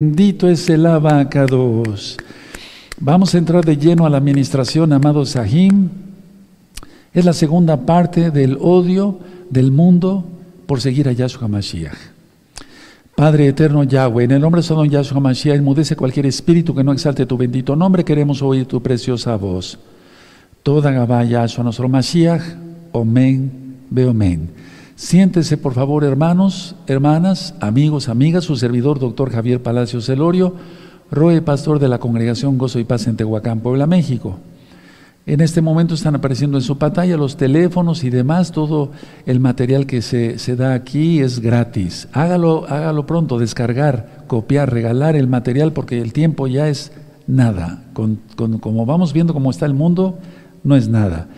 Bendito es el abacados. Vamos a entrar de lleno a la administración, amado Sahim. Es la segunda parte del odio del mundo por seguir a Yahshua Mashiach. Padre eterno Yahweh, en el nombre de Don Yahshua Mashiach, enmudece cualquier espíritu que no exalte tu bendito nombre. Queremos oír tu preciosa voz. Toda Gabá Yahshua, nuestro Mashiach. Omen, ve Siéntese, por favor, hermanos, hermanas, amigos, amigas, su servidor, doctor Javier Palacios Celorio, Roe, pastor de la Congregación Gozo y Paz en Tehuacán, Puebla, México. En este momento están apareciendo en su pantalla los teléfonos y demás, todo el material que se, da aquí es gratis. Hágalo, hágalo pronto, descargar, copiar, regalar el material, porque el tiempo ya es nada. como vamos viendo cómo está el mundo, no es nada.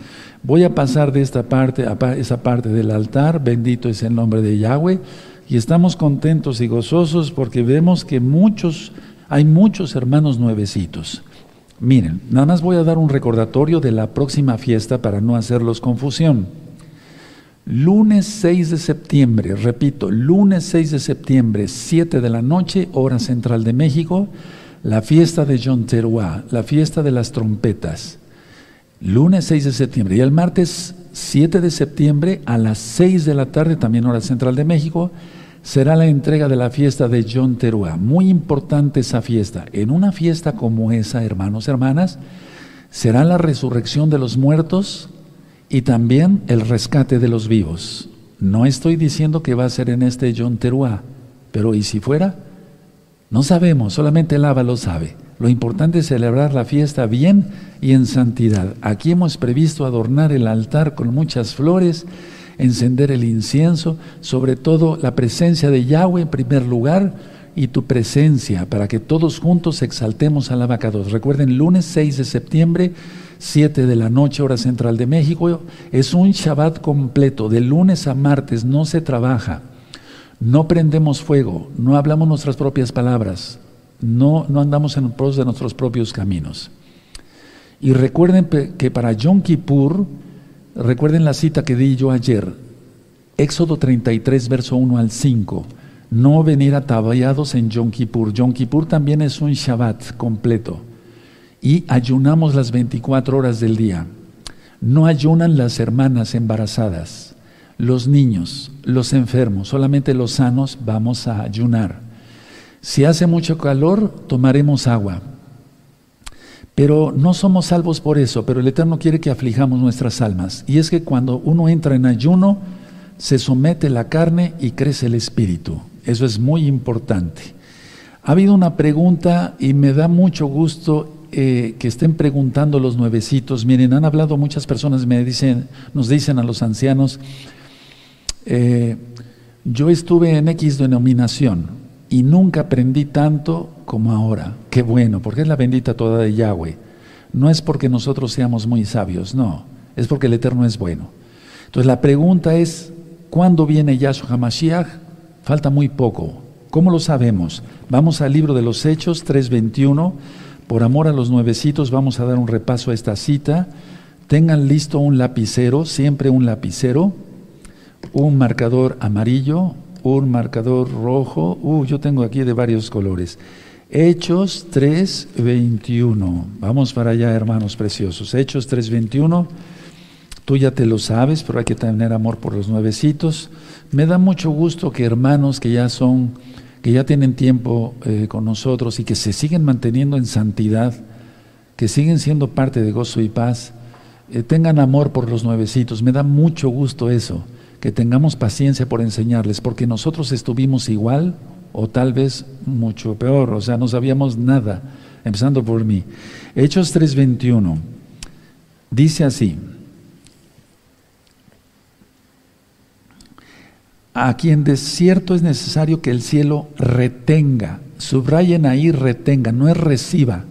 Voy a pasar de esta parte a esa parte del altar, bendito es el nombre de Yahweh, y estamos contentos y gozosos porque vemos que muchos, hay muchos hermanos nuevecitos. Miren, nada más voy a dar un recordatorio de la próxima fiesta para no hacerlos confusión. Lunes 6 de septiembre, repito, lunes 6 de septiembre, 7 de la noche, hora central de México, la fiesta de John Teruá, la fiesta de las trompetas lunes 6 de septiembre. Y el martes 7 de septiembre a las 6 de la tarde, también hora central de México, será la entrega de la fiesta de John Teruá. Muy importante esa fiesta. En una fiesta como esa, hermanos, hermanas, será la resurrección de los muertos y también el rescate de los vivos. No estoy diciendo que va a ser en este John Teruá, pero ¿y si fuera? No sabemos, solamente el Aba lo sabe. Lo importante es celebrar la fiesta bien y en santidad. Aquí hemos previsto adornar el altar con muchas flores, encender el incienso, sobre todo la presencia de Yahweh en primer lugar y tu presencia, para que todos juntos exaltemos al abacados. Recuerden, lunes 6 de septiembre, 7 de la noche, hora central de México, es un Shabbat completo, de lunes a martes, no se trabaja, no prendemos fuego, no hablamos nuestras propias palabras, no, no andamos en pos de nuestros propios caminos. Y recuerden que para Yom Kippur, recuerden la cita que di yo ayer, Éxodo 33, verso 1 al 5, no venir ataballados en Yom Kippur. Yom Kippur también es un Shabbat completo. Y ayunamos las 24 horas del día. No ayunan las hermanas embarazadas, los niños, los enfermos, solamente los sanos vamos a ayunar. Si hace mucho calor, tomaremos agua. Pero no somos salvos por eso, pero el Eterno quiere que aflijamos nuestras almas. Y es que cuando uno entra en ayuno, se somete la carne y crece el espíritu. Eso es muy importante. Ha habido una pregunta y me da mucho gusto eh, que estén preguntando los nuevecitos. Miren, han hablado muchas personas, me dicen, nos dicen a los ancianos, eh, yo estuve en X denominación, y nunca aprendí tanto como ahora. Qué bueno, porque es la bendita toda de Yahweh. No es porque nosotros seamos muy sabios, no, es porque el Eterno es bueno. Entonces la pregunta es, ¿cuándo viene Yahshua HaMashiach? Falta muy poco. ¿Cómo lo sabemos? Vamos al libro de los Hechos 3.21. Por amor a los nuevecitos vamos a dar un repaso a esta cita. Tengan listo un lapicero, siempre un lapicero, un marcador amarillo, un marcador rojo. Uh, yo tengo aquí de varios colores. Hechos 3:21. Vamos para allá, hermanos preciosos. Hechos 3:21. Tú ya te lo sabes, pero hay que tener amor por los nuevecitos. Me da mucho gusto que hermanos que ya son, que ya tienen tiempo eh, con nosotros y que se siguen manteniendo en santidad, que siguen siendo parte de gozo y paz, eh, tengan amor por los nuevecitos. Me da mucho gusto eso que tengamos paciencia por enseñarles, porque nosotros estuvimos igual o tal vez mucho peor, o sea, no sabíamos nada, empezando por mí. Hechos 3:21 dice así, a quien de cierto es necesario que el cielo retenga, subrayen ahí retenga, no es reciba,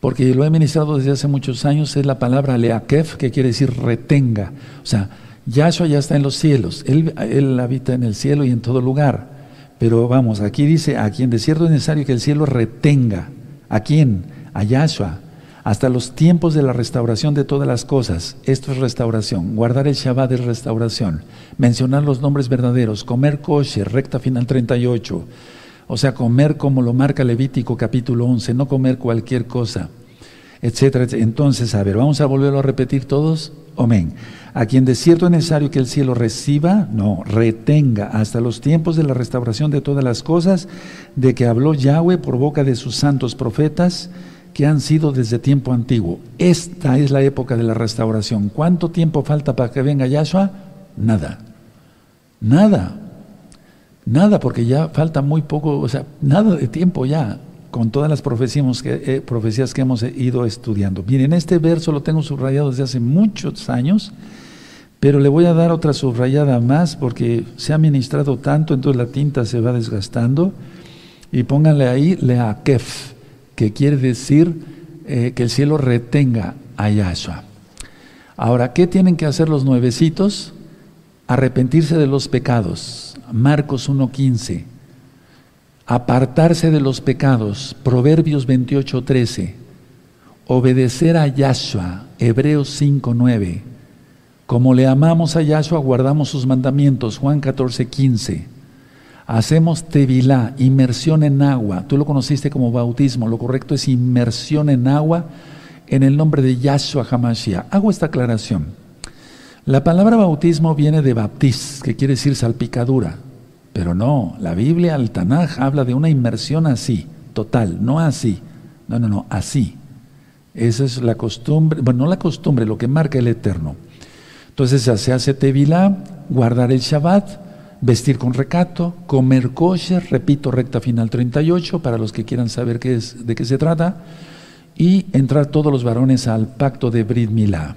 porque lo he ministrado desde hace muchos años, es la palabra leakef, que quiere decir retenga, o sea, Yahshua ya está en los cielos, él, habita en el cielo y en todo lugar. Pero vamos, aquí dice, a quien de cierto es necesario que el cielo retenga. ¿A quién? A Yahshua. Hasta los tiempos de la restauración de todas las cosas. Esto es restauración. Guardar el Shabbat es restauración. Mencionar los nombres verdaderos. Comer kosher, recta final 38. O sea, comer como lo marca Levítico capítulo 11, no comer cualquier cosa, etcétera, Entonces, a ver, vamos a volverlo a repetir todos. Amén. A quien de cierto es necesario que el cielo reciba, no, retenga hasta los tiempos de la restauración de todas las cosas, de que habló Yahweh por boca de sus santos profetas, que han sido desde tiempo antiguo. Esta es la época de la restauración. ¿Cuánto tiempo falta para que venga Yahshua? Nada. Nada. Nada, porque ya falta muy poco, o sea, nada de tiempo ya, con todas las profecías que, eh, profecías que hemos ido estudiando. Miren, este verso lo tengo subrayado desde hace muchos años, pero le voy a dar otra subrayada más porque se ha ministrado tanto, entonces la tinta se va desgastando. Y pónganle ahí leakef, que quiere decir eh, que el cielo retenga a Yahshua. Ahora, ¿qué tienen que hacer los nuevecitos? Arrepentirse de los pecados. Marcos 1.15. Apartarse de los pecados. Proverbios 28.13. Obedecer a Yahshua. Hebreos 5.9. Como le amamos a Yahshua, guardamos sus mandamientos. Juan 14.15 hacemos tevilá, inmersión en agua. Tú lo conociste como bautismo, lo correcto es inmersión en agua en el nombre de Yahshua Hamashiach. Hago esta aclaración. La palabra bautismo viene de baptiz, que quiere decir salpicadura. Pero no, la Biblia, el Tanaj, habla de una inmersión así, total, no así. No, no, no, así. Esa es la costumbre, bueno, no la costumbre, lo que marca el Eterno. Entonces se hace tevilá, guardar el Shabbat, vestir con recato, comer kosher, repito, recta final 38, para los que quieran saber qué es, de qué se trata, y entrar todos los varones al pacto de Brit Milá.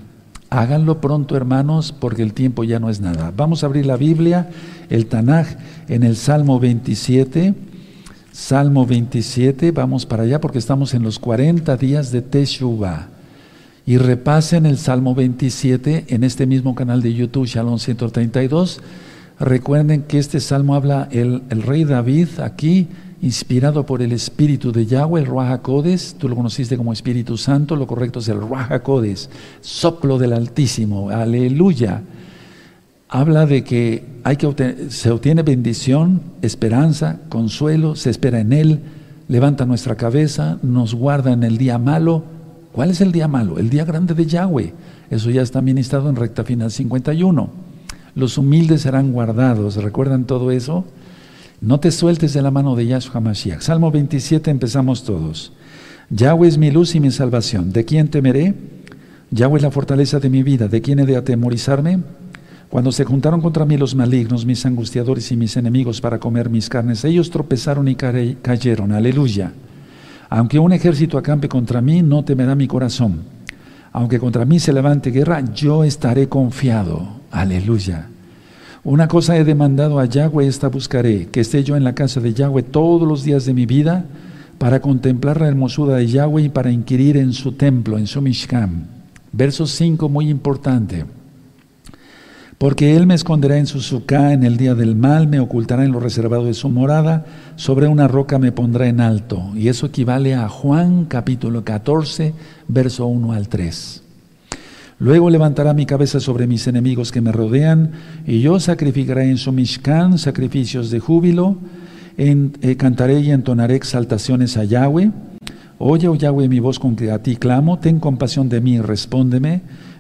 Háganlo pronto, hermanos, porque el tiempo ya no es nada. Vamos a abrir la Biblia, el Tanaj, en el Salmo 27. Salmo 27, vamos para allá porque estamos en los 40 días de Teshuvah. Y repasen el Salmo 27 en este mismo canal de YouTube, Shalom 132 Recuerden que este salmo habla el, rey David aquí, inspirado por el Espíritu de Yahweh, el Ruach Codes, tú lo conociste como Espíritu Santo, lo correcto es el Ruach Codes, soplo del Altísimo, aleluya. Habla de que, hay que se obtiene bendición, esperanza, consuelo, se espera en Él, levanta nuestra cabeza, nos guarda en el día malo. ¿Cuál es el día malo? El día grande de Yahweh. Eso ya está ministrado en recta final 51 los humildes serán guardados. ¿Recuerdan todo eso? No te sueltes de la mano de Yahshua Mashiach. Salmo 27 empezamos todos. Yahweh es mi luz y mi salvación. ¿De quién temeré? Yahweh es la fortaleza de mi vida. ¿De quién he de atemorizarme? Cuando se juntaron contra mí los malignos, mis angustiadores y mis enemigos para comer mis carnes, ellos tropezaron y cayeron. Aleluya. Aunque un ejército acampe contra mí, no temerá mi corazón. Aunque contra mí se levante guerra, yo estaré confiado. Aleluya. Una cosa he demandado a Yahweh, esta buscaré, que esté yo en la casa de Yahweh todos los días de mi vida, para contemplar la hermosura de Yahweh y para inquirir en su templo, en su Mishkan. Verso 5, muy importante. Porque Él me esconderá en su suká en el día del mal, me ocultará en lo reservado de su morada, sobre una roca me pondrá en alto. Y eso equivale a Juan capítulo 14, verso 1 al 3. Luego levantará mi cabeza sobre mis enemigos que me rodean, y yo sacrificaré en su Mishkan sacrificios de júbilo, eh, cantaré y entonaré exaltaciones a Yahweh. Oye, oh Yahweh, mi voz con que a ti clamo, ten compasión de mí, respóndeme.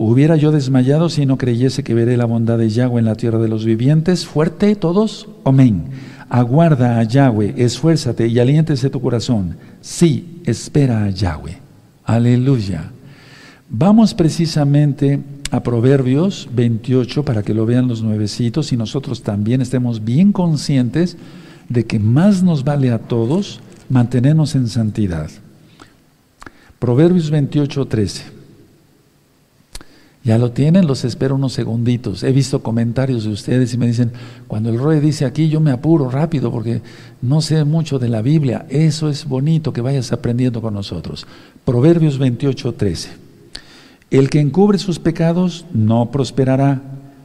Hubiera yo desmayado si no creyese que veré la bondad de Yahweh en la tierra de los vivientes. Fuerte todos. Amén. Aguarda a Yahweh, esfuérzate y aliéntese tu corazón. Sí, espera a Yahweh. Aleluya. Vamos precisamente a Proverbios 28 para que lo vean los nuevecitos y nosotros también estemos bien conscientes de que más nos vale a todos mantenernos en santidad. Proverbios 28, 13. ¿Ya lo tienen? Los espero unos segunditos. He visto comentarios de ustedes y me dicen, cuando el Roe dice aquí, yo me apuro rápido porque no sé mucho de la Biblia. Eso es bonito que vayas aprendiendo con nosotros. Proverbios 28, 13. El que encubre sus pecados no prosperará,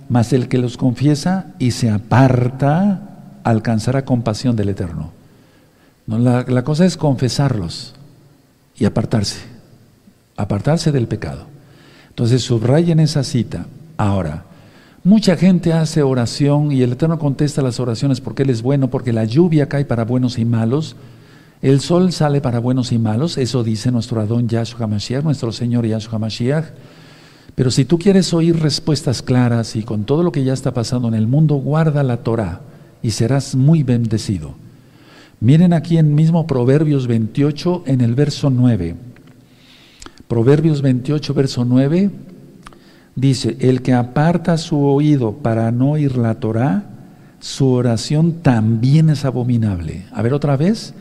mas el que los confiesa y se aparta alcanzará compasión del Eterno. No, la, la cosa es confesarlos y apartarse, apartarse del pecado. Entonces subrayen esa cita. Ahora, mucha gente hace oración y el Eterno contesta las oraciones porque Él es bueno, porque la lluvia cae para buenos y malos, el sol sale para buenos y malos, eso dice nuestro Adón Yahshua Mashiach, nuestro Señor Yahshua Mashiach. Pero si tú quieres oír respuestas claras y con todo lo que ya está pasando en el mundo, guarda la Torah y serás muy bendecido. Miren aquí en mismo Proverbios 28 en el verso 9. Proverbios 28, verso 9, dice, el que aparta su oído para no oír la Torah, su oración también es abominable. A ver otra vez,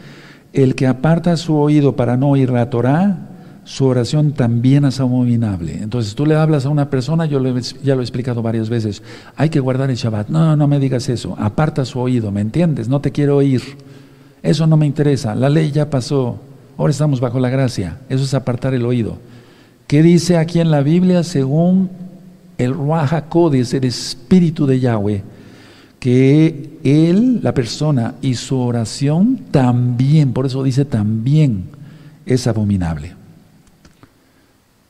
el que aparta su oído para no oír la Torah, su oración también es abominable. Entonces tú le hablas a una persona, yo ya lo he explicado varias veces, hay que guardar el Shabbat. No, no me digas eso, aparta su oído, ¿me entiendes? No te quiero oír. Eso no me interesa, la ley ya pasó, Ahora estamos bajo la gracia. Eso es apartar el oído. ¿Qué dice aquí en la Biblia según el Ruach HaKodesh, el Espíritu de Yahweh? Que él, la persona y su oración también, por eso dice también, es abominable.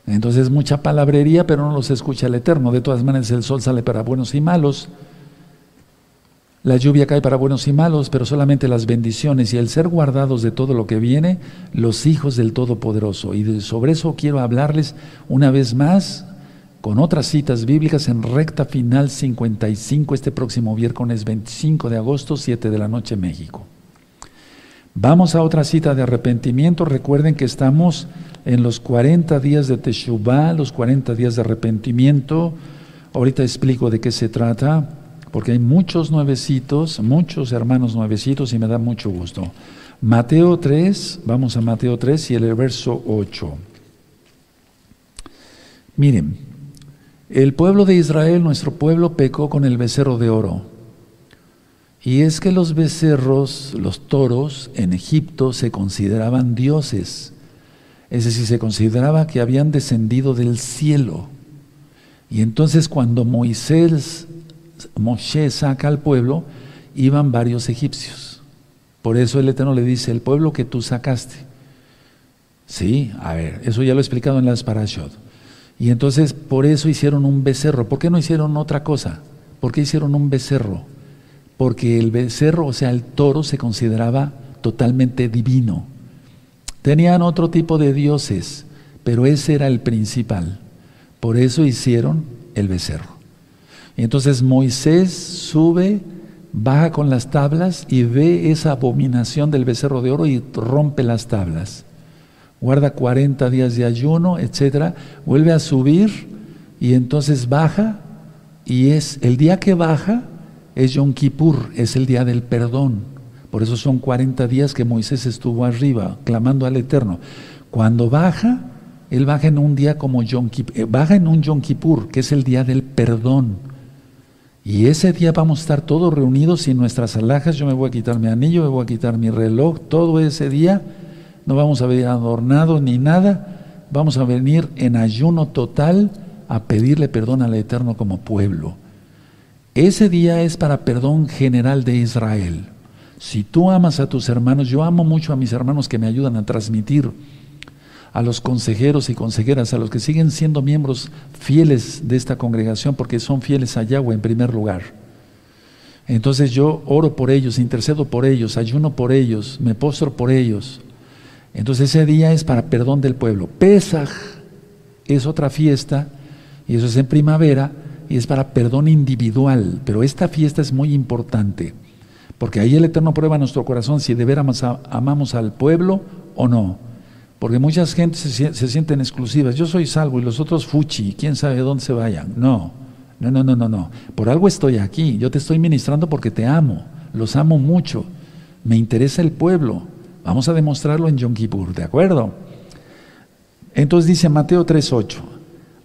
Entonces mucha palabrería, pero no los escucha el Eterno. De todas maneras el sol sale para buenos y malos. La lluvia cae para buenos y malos, pero solamente las bendiciones y el ser guardados de todo lo que viene, los hijos del Todopoderoso. Y sobre eso quiero hablarles una vez más con otras citas bíblicas en recta final 55 este próximo viernes 25 de agosto, 7 de la noche, México. Vamos a otra cita de arrepentimiento. Recuerden que estamos en los 40 días de Teshuvah, los 40 días de arrepentimiento. Ahorita explico de qué se trata porque hay muchos nuevecitos, muchos hermanos nuevecitos y me da mucho gusto. Mateo 3, vamos a Mateo 3 y el verso 8. Miren, el pueblo de Israel, nuestro pueblo, pecó con el becerro de oro. Y es que los becerros, los toros en Egipto se consideraban dioses. Es decir, se consideraba que habían descendido del cielo. Y entonces cuando Moisés Moshe saca al pueblo, iban varios egipcios. Por eso el Eterno le dice, el pueblo que tú sacaste. Sí, a ver, eso ya lo he explicado en las parashot. Y entonces por eso hicieron un becerro. ¿Por qué no hicieron otra cosa? ¿Por qué hicieron un becerro? Porque el becerro, o sea, el toro se consideraba totalmente divino. Tenían otro tipo de dioses, pero ese era el principal. Por eso hicieron el becerro. Entonces Moisés sube, baja con las tablas y ve esa abominación del becerro de oro y rompe las tablas. Guarda 40 días de ayuno, etcétera, vuelve a subir y entonces baja y es el día que baja es Yom Kippur, es el día del perdón. Por eso son 40 días que Moisés estuvo arriba clamando al Eterno. Cuando baja, él baja en un día como Yom Kippur, eh, baja en un Yom Kippur, que es el día del perdón. Y ese día vamos a estar todos reunidos sin nuestras alhajas. Yo me voy a quitar mi anillo, me voy a quitar mi reloj. Todo ese día no vamos a venir adornados ni nada. Vamos a venir en ayuno total a pedirle perdón al Eterno como pueblo. Ese día es para perdón general de Israel. Si tú amas a tus hermanos, yo amo mucho a mis hermanos que me ayudan a transmitir a los consejeros y consejeras, a los que siguen siendo miembros fieles de esta congregación, porque son fieles a Yahweh en primer lugar. Entonces yo oro por ellos, intercedo por ellos, ayuno por ellos, me postro por ellos. Entonces ese día es para perdón del pueblo. Pesaj es otra fiesta, y eso es en primavera, y es para perdón individual. Pero esta fiesta es muy importante, porque ahí el Eterno prueba nuestro corazón si de veras amamos al pueblo o no. Porque muchas gente se, sienten exclusivas. Yo soy salvo y los otros fuchi, quién sabe dónde se vayan. No, no, no, no, no, no. Por algo estoy aquí. Yo te estoy ministrando porque te amo. Los amo mucho. Me interesa el pueblo. Vamos a demostrarlo en Yom Kippur, ¿de acuerdo? Entonces dice Mateo 3:8,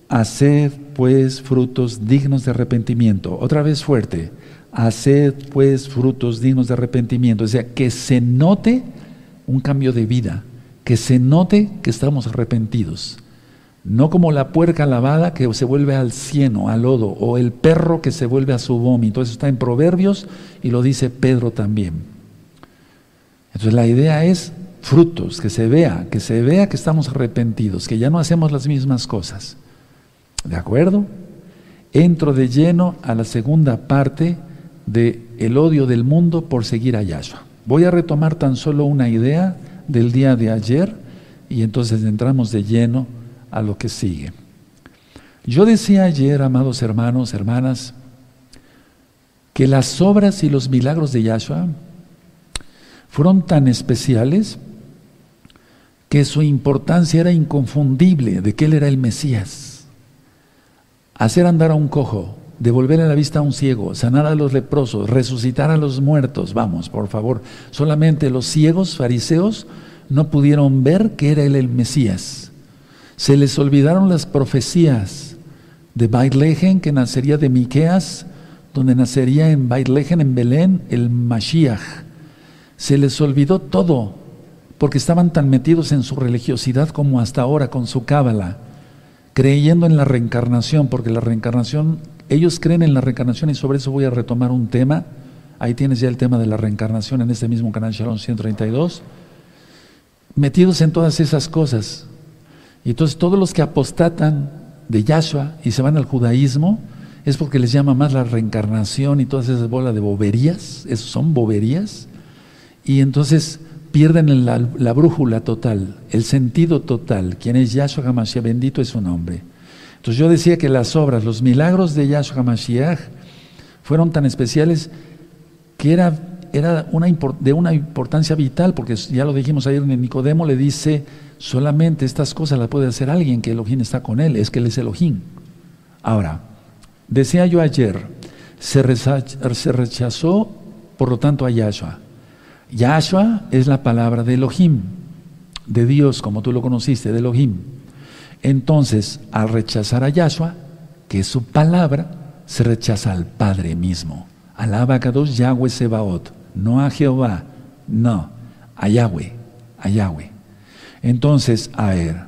haced pues frutos dignos de arrepentimiento. Otra vez fuerte. Haced pues frutos dignos de arrepentimiento. O sea, que se note un cambio de vida, que se note que estamos arrepentidos. No como la puerca lavada que se vuelve al cieno, al lodo, o el perro que se vuelve a su vómito. Eso está en Proverbios y lo dice Pedro también. Entonces la idea es frutos, que se vea, que se vea que estamos arrepentidos, que ya no hacemos las mismas cosas. ¿De acuerdo? Entro de lleno a la segunda parte de el odio del mundo por seguir a Yahshua. Voy a retomar tan solo una idea del día de ayer y entonces entramos de lleno a lo que sigue. Yo decía ayer, amados hermanos, hermanas, que las obras y los milagros de Yahshua fueron tan especiales que su importancia era inconfundible de que Él era el Mesías. Hacer andar a un cojo, devolver a la vista a un ciego, sanar a los leprosos, resucitar a los muertos, vamos, por favor. Solamente los ciegos fariseos no pudieron ver que era Él el Mesías. Se les olvidaron las profecías de Baitlejen, que nacería de Miqueas, donde nacería en Baitlejen, en Belén, el Mashiach. Se les olvidó todo, porque estaban tan metidos en su religiosidad como hasta ahora con su cábala, creyendo en la reencarnación, porque la reencarnación, ellos creen en la reencarnación y sobre eso voy a retomar un tema. Ahí tienes ya el tema de la reencarnación en este mismo canal Shalom 132. Metidos en todas esas cosas, y entonces todos los que apostatan de Yahshua y se van al judaísmo es porque les llama más la reencarnación y todas esas bolas de boberías, esos son boberías, y entonces pierden la, la, brújula total, el sentido total. Quien es Yahshua HaMashiach, bendito es su nombre. Entonces yo decía que las obras, los milagros de Yahshua HaMashiach fueron tan especiales que era, era de una importancia vital, porque ya lo dijimos ayer en Nicodemo, le dice Solamente estas cosas las puede hacer alguien que Elohim está con él, es que él es Elohim. Ahora, decía yo ayer, se rechazó, por lo tanto a Yahshua. Yahshua es la palabra de Elohim, de Dios, como tú lo conociste, de Elohim. Entonces, al rechazar a Yahshua, que es su palabra, se rechaza al Padre mismo. Alaba a Kadosh Yahweh Sebaot, no a Jehová, no, a Yahweh, a Yahweh. Entonces, a ver,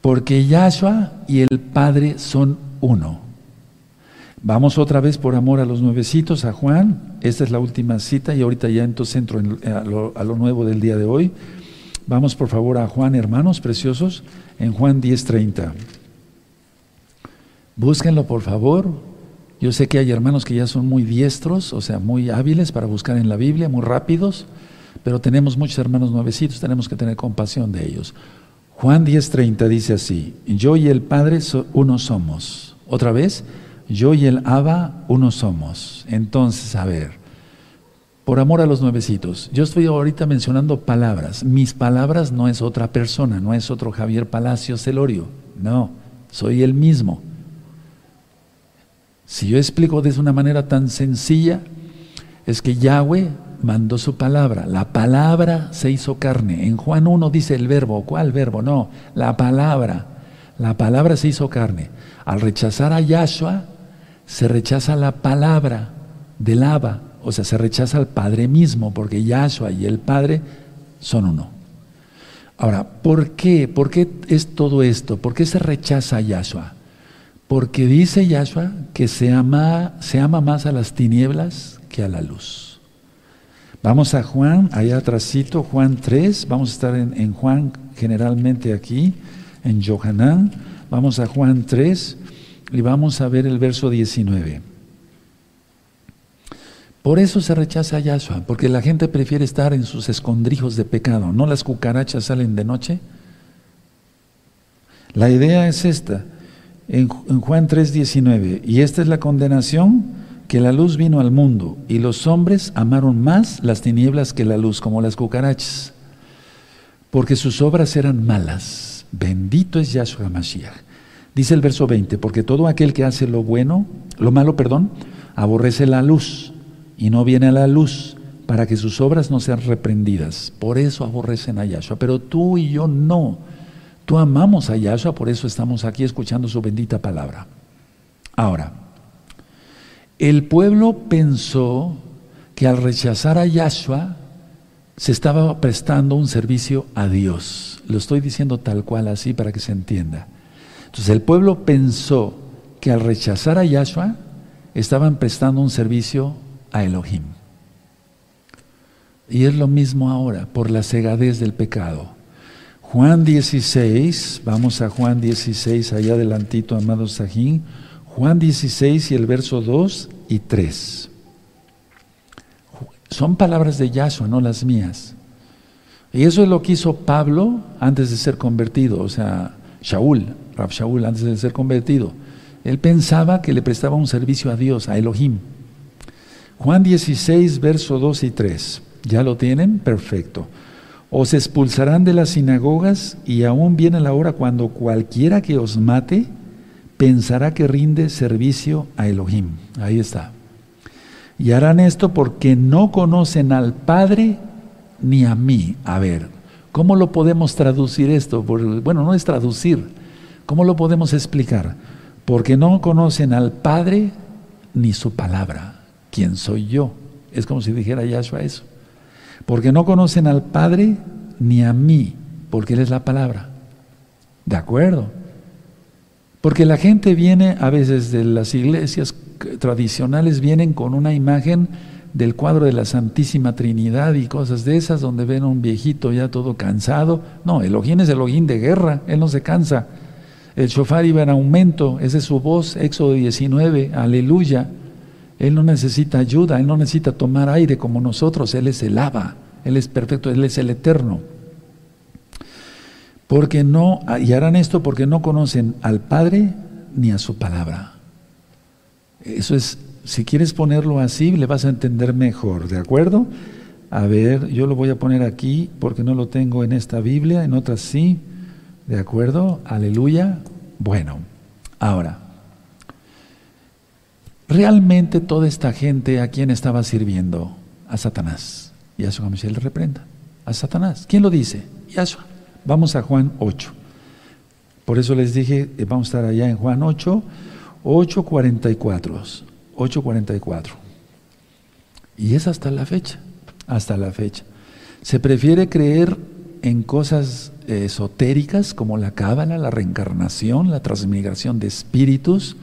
porque Yahshua y el Padre son uno. Vamos otra vez por amor a los nuevecitos, a Juan. Esta es la última cita y ahorita ya entonces entro a, lo, a lo nuevo del día de hoy. Vamos por favor a Juan, hermanos preciosos, en Juan 10:30. Búsquenlo por favor. Yo sé que hay hermanos que ya son muy diestros, o sea, muy hábiles para buscar en la Biblia, muy rápidos pero tenemos muchos hermanos nuevecitos, tenemos que tener compasión de ellos. Juan 10:30 dice así, yo y el Padre uno somos. Otra vez, yo y el Abba uno somos. Entonces, a ver, por amor a los nuevecitos, yo estoy ahorita mencionando palabras. Mis palabras no es otra persona, no es otro Javier Palacios Celorio. No, soy el mismo. Si yo explico de una manera tan sencilla, es que Yahweh mandó su palabra. La palabra se hizo carne. En Juan 1 dice el verbo. ¿Cuál verbo? No, la palabra. La palabra se hizo carne. Al rechazar a Yahshua, se rechaza la palabra del Abba. O sea, se rechaza al Padre mismo, porque Yahshua y el Padre son uno. Ahora, ¿por qué? ¿Por qué es todo esto? ¿Por qué se rechaza a Yahshua? Porque dice Yahshua que se ama, se ama más a las tinieblas que a la luz. Vamos a Juan, allá atrásito, Juan 3, vamos a estar en, Juan generalmente aquí, en Johanán. Vamos a Juan 3 y vamos a ver el verso 19. Por eso se rechaza a Yahshua, porque la gente prefiere estar en sus escondrijos de pecado. ¿No las cucarachas salen de noche? La idea es esta, en, Juan 3, 19. Y esta es la condenación que la luz vino al mundo y los hombres amaron más las tinieblas que la luz, como las cucarachas, porque sus obras eran malas. Bendito es Yahshua Mashiach. Dice el verso 20, porque todo aquel que hace lo bueno, lo malo, perdón, aborrece la luz y no viene a la luz para que sus obras no sean reprendidas. Por eso aborrecen a Yahshua, pero tú y yo no. Tú amamos a Yahshua, por eso estamos aquí escuchando su bendita palabra. Ahora, el pueblo pensó que al rechazar a Yahshua se estaba prestando un servicio a Dios. Lo estoy diciendo tal cual así para que se entienda. Entonces el pueblo pensó que al rechazar a Yahshua estaban prestando un servicio a Elohim. Y es lo mismo ahora, por la cegadez del pecado. Juan 16, vamos a Juan 16, allá adelantito, amado Sajín. Juan 16 y el verso 2 y 3. Son palabras de Yahshua, no las mías. Y eso es lo que hizo Pablo antes de ser convertido, o sea, Shaul, Rab Shaul, antes de ser convertido. Él pensaba que le prestaba un servicio a Dios, a Elohim. Juan 16, verso 2 y 3. ¿Ya lo tienen? Perfecto. Os expulsarán de las sinagogas y aún viene la hora cuando cualquiera que os mate pensará que rinde servicio a Elohim. Ahí está. Y harán esto porque no conocen al Padre ni a mí. A ver, ¿cómo lo podemos traducir esto? Bueno, no es traducir. ¿Cómo lo podemos explicar? Porque no conocen al Padre ni su palabra. ¿Quién soy yo? Es como si dijera Yahshua eso. Porque no conocen al Padre ni a mí, porque Él es la palabra. ¿De acuerdo? Porque la gente viene a veces de las iglesias tradicionales vienen con una imagen del cuadro de la Santísima Trinidad y cosas de esas, donde ven a un viejito ya todo cansado. No, Elohim es Elohim de guerra, él no se cansa. El shofar iba en aumento, esa es su voz, Éxodo 19, aleluya. Él no necesita ayuda, él no necesita tomar aire como nosotros, él es el Abba, él es perfecto, él es el eterno. Porque no, y harán esto porque no conocen al Padre ni a su palabra. Eso es, si quieres ponerlo así, le vas a entender mejor, ¿de acuerdo? A ver, yo lo voy a poner aquí porque no lo tengo en esta Biblia, en otras sí, ¿de acuerdo? Aleluya. Bueno, ahora, realmente toda esta gente a quién estaba sirviendo? A Satanás. Y a Yahshua le reprenda. A Satanás. ¿Quién lo dice? Yahshua. Vamos a Juan 8. Por eso les dije, eh, vamos a estar allá en Juan 8 8.44. 8.44. Y es hasta la fecha, hasta la fecha. Se prefiere creer en cosas esotéricas como la cábala, la reencarnación, la transmigración de espíritus,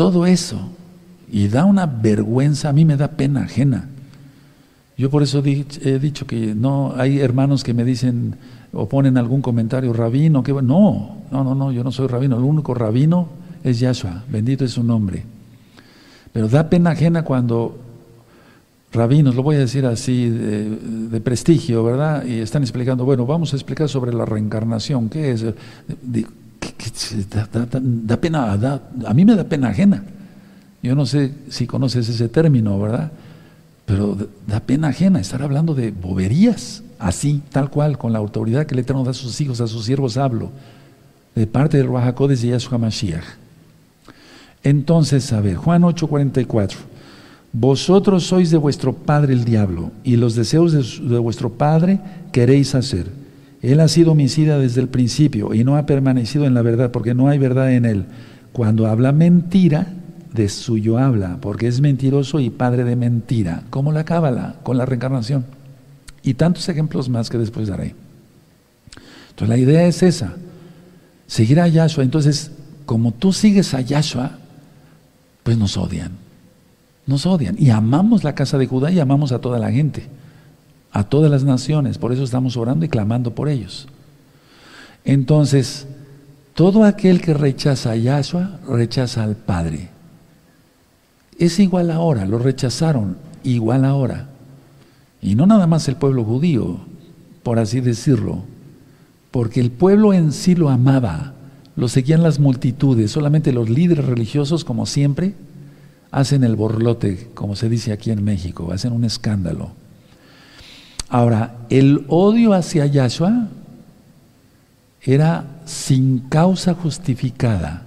todo eso. Y da una vergüenza, a mí me da pena ajena. Yo por eso he dicho que no hay hermanos que me dicen o ponen algún comentario, rabino, que no, no, no, no, yo no soy rabino, el único rabino es Yahshua, bendito es su nombre. Pero da pena ajena cuando rabinos, lo voy a decir así, de, prestigio, ¿verdad? Y están explicando, bueno, vamos a explicar sobre la reencarnación, ¿qué es? Da, pena, a mí me da pena ajena. Yo no sé si conoces ese término, ¿verdad? Pero da pena ajena estar hablando de boberías, así, tal cual, con la autoridad que el Eterno da a sus hijos, a sus siervos hablo, de parte del Rahakodes y Yahshua Mashiach. Entonces, a ver, Juan 8:44. Vosotros sois de vuestro padre el diablo, y los deseos de, vuestro padre queréis hacer. Él ha sido homicida desde el principio y no ha permanecido en la verdad, porque no hay verdad en él. Cuando habla mentira, de suyo habla, porque es mentiroso y padre de mentira, como la cábala, con la reencarnación. Y tantos ejemplos más que después daré. Entonces la idea es esa, seguir a Yahshua. Entonces, como tú sigues a Yahshua, pues nos odian. Nos odian. Y amamos la casa de Judá y amamos a toda la gente, a todas las naciones. Por eso estamos orando y clamando por ellos. Entonces, todo aquel que rechaza a Yahshua, rechaza al Padre. Es igual ahora, lo rechazaron, igual ahora. Y no nada más el pueblo judío, por así decirlo, porque el pueblo en sí lo amaba, lo seguían las multitudes, solamente los líderes religiosos, como siempre, hacen el borlote, como se dice aquí en México, hacen un escándalo. Ahora, el odio hacia Yahshua era sin causa justificada,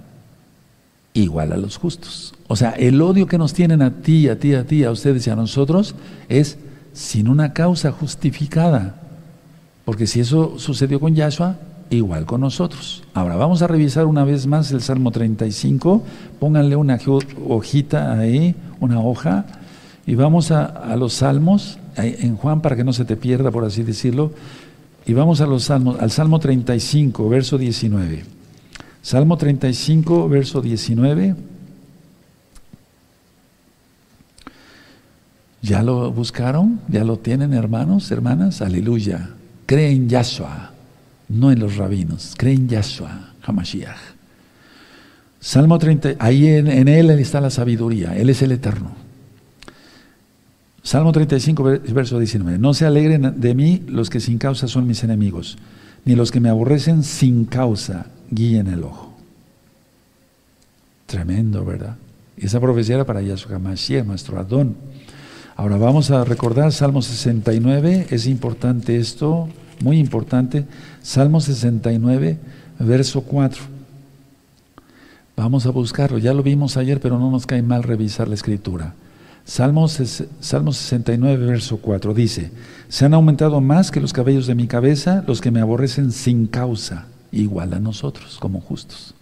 igual a los justos. O sea, el odio que nos tienen a ti, a ti, a ti, a ustedes y a nosotros es sin una causa justificada. Porque si eso sucedió con Yahshua, igual con nosotros. Ahora vamos a revisar una vez más el Salmo 35. Pónganle una hojita ahí, una hoja, y vamos a, los salmos en Juan para que no se te pierda, por así decirlo. Y vamos a los salmos, al Salmo 35, verso 19. Salmo 35, verso 19. ¿Ya lo buscaron? ¿Ya lo tienen, hermanos, hermanas? Aleluya. Creen en Yahshua, no en los rabinos. Creen en Yahshua, Hamashiach. Salmo 30, ahí en, él está la sabiduría, Él es el eterno. Salmo 35, verso 19. No se alegren de mí los que sin causa son mis enemigos, ni los que me aborrecen sin causa guíen el ojo. Tremendo, ¿verdad? Y esa profecía era para Yahshua Hamashiach, nuestro Adón. Ahora vamos a recordar Salmo 69, es importante esto, muy importante. Salmo 69, verso 4. Vamos a buscarlo, ya lo vimos ayer, pero no nos cae mal revisar la escritura. Salmo, Salmo 69, verso 4 dice, se han aumentado más que los cabellos de mi cabeza los que me aborrecen sin causa, igual a nosotros como justos.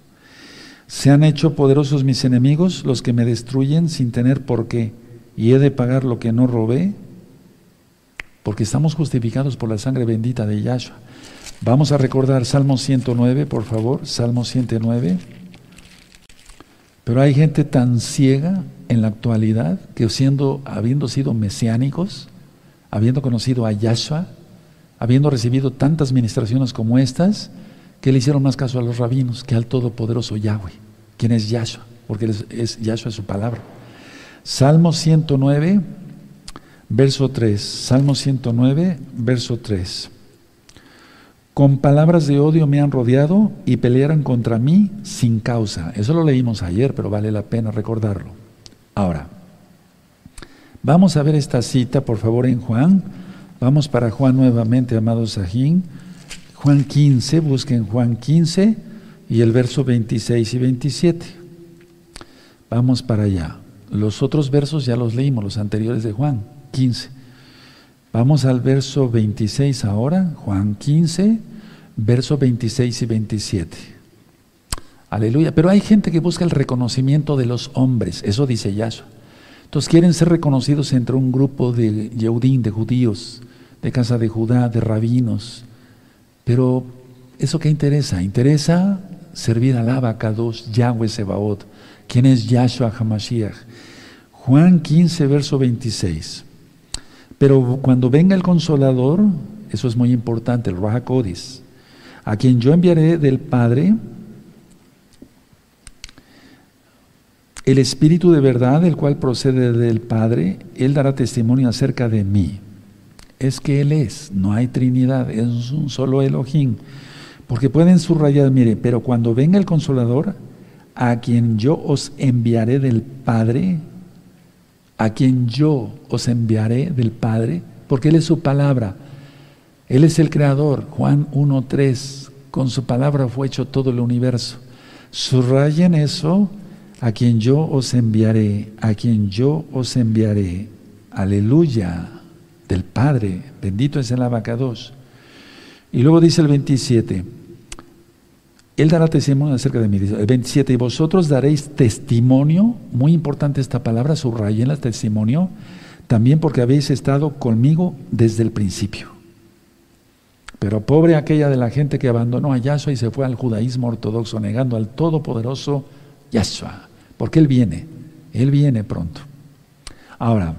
Se han hecho poderosos mis enemigos, los que me destruyen sin tener por qué y he de pagar lo que no robé, porque estamos justificados por la sangre bendita de Yahshua. Vamos a recordar Salmo 109, por favor, Salmo 109. Pero hay gente tan ciega en la actualidad que siendo, habiendo sido mesiánicos, habiendo conocido a Yahshua, habiendo recibido tantas ministraciones como estas, que le hicieron más caso a los rabinos que al todopoderoso Yahweh, quien es Yahshua, porque es, es Yahshua su palabra. Salmo 109, verso 3. Salmo 109, verso 3. Con palabras de odio me han rodeado y pelearon contra mí sin causa. Eso lo leímos ayer, pero vale la pena recordarlo. Ahora, vamos a ver esta cita, por favor, en Juan. Vamos para Juan nuevamente, amado Sajín. Juan 15, busquen Juan 15 y el verso 26 y 27. Vamos para allá. Los otros versos ya los leímos, los anteriores de Juan 15. Vamos al verso 26 ahora, Juan 15, verso 26 y 27. Aleluya. Pero hay gente que busca el reconocimiento de los hombres, eso dice Yahshua. Entonces quieren ser reconocidos entre un grupo de Yehudín, de judíos, de casa de Judá, de rabinos. Pero ¿eso qué interesa? Interesa servir al Abacados, Yahweh Sebaot, quien es Yahshua HaMashiach. Juan 15, verso 26. Pero cuando venga el consolador, eso es muy importante, el Rahakodis, a quien yo enviaré del Padre, el Espíritu de verdad, el cual procede del Padre, Él dará testimonio acerca de mí. Es que Él es, no hay Trinidad, es un solo Elohim. Porque pueden subrayar, mire, pero cuando venga el consolador, a quien yo os enviaré del Padre, a quien yo os enviaré del Padre, porque Él es su palabra. Él es el creador. Juan 1.3, con su palabra fue hecho todo el universo. Subrayen eso, a quien yo os enviaré, a quien yo os enviaré. Aleluya, del Padre. Bendito es el abacados. Y luego dice el 27. Él dará testimonio acerca de mí. El 27, y vosotros daréis testimonio, muy importante esta palabra, subrayen el testimonio, también porque habéis estado conmigo desde el principio. Pero pobre aquella de la gente que abandonó a Yahshua y se fue al judaísmo ortodoxo, negando al todopoderoso Yahshua, porque Él viene, Él viene pronto. Ahora,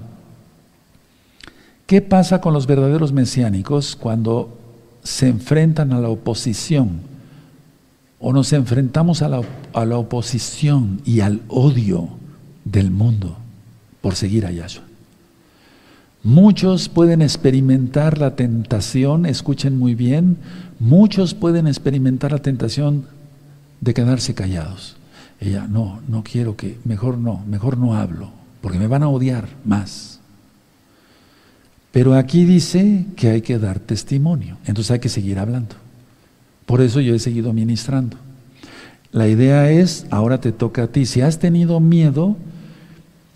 ¿qué pasa con los verdaderos mesiánicos cuando se enfrentan a la oposición? o nos enfrentamos a la, oposición y al odio del mundo por seguir a Yahshua. Muchos pueden experimentar la tentación, escuchen muy bien, muchos pueden experimentar la tentación de quedarse callados. Ella, no, no quiero que, mejor no, mejor no hablo, porque me van a odiar más. Pero aquí dice que hay que dar testimonio, entonces hay que seguir hablando. Por eso yo he seguido ministrando. La idea es, ahora te toca a ti. Si has tenido miedo,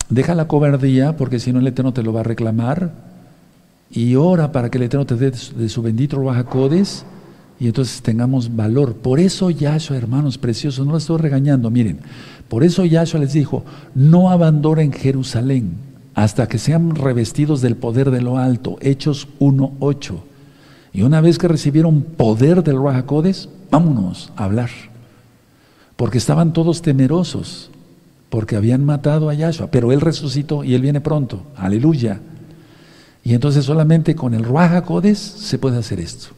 deja la cobardía, porque si no el Eterno te lo va a reclamar. Y ora para que el Eterno te dé de su bendito Bajacodes y entonces tengamos valor. Por eso Yahshua, hermanos preciosos, no lo estoy regañando, miren, por eso Yahshua les dijo, no abandonen Jerusalén hasta que sean revestidos del poder de lo alto, Hechos 1.8. Y una vez que recibieron poder del Rahakodes, vámonos a hablar. Porque estaban todos temerosos, porque habían matado a Yahshua, pero Él resucitó y Él viene pronto, aleluya. Y entonces solamente con el Rahakodes se puede hacer esto.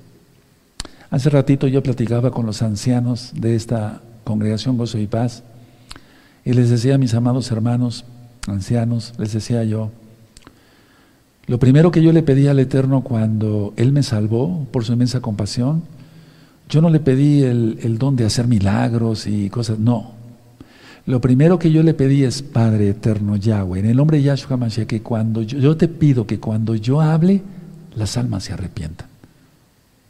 Hace ratito yo platicaba con los ancianos de esta congregación Gozo y Paz y les decía a mis amados hermanos, ancianos, les decía yo, lo primero que yo le pedí al Eterno cuando Él me salvó por su inmensa compasión, yo no le pedí el, don de hacer milagros y cosas, no. Lo primero que yo le pedí es, Padre Eterno Yahweh, en el nombre de Yahshua Mashiach, que cuando yo te pido que cuando yo hable, las almas se arrepientan.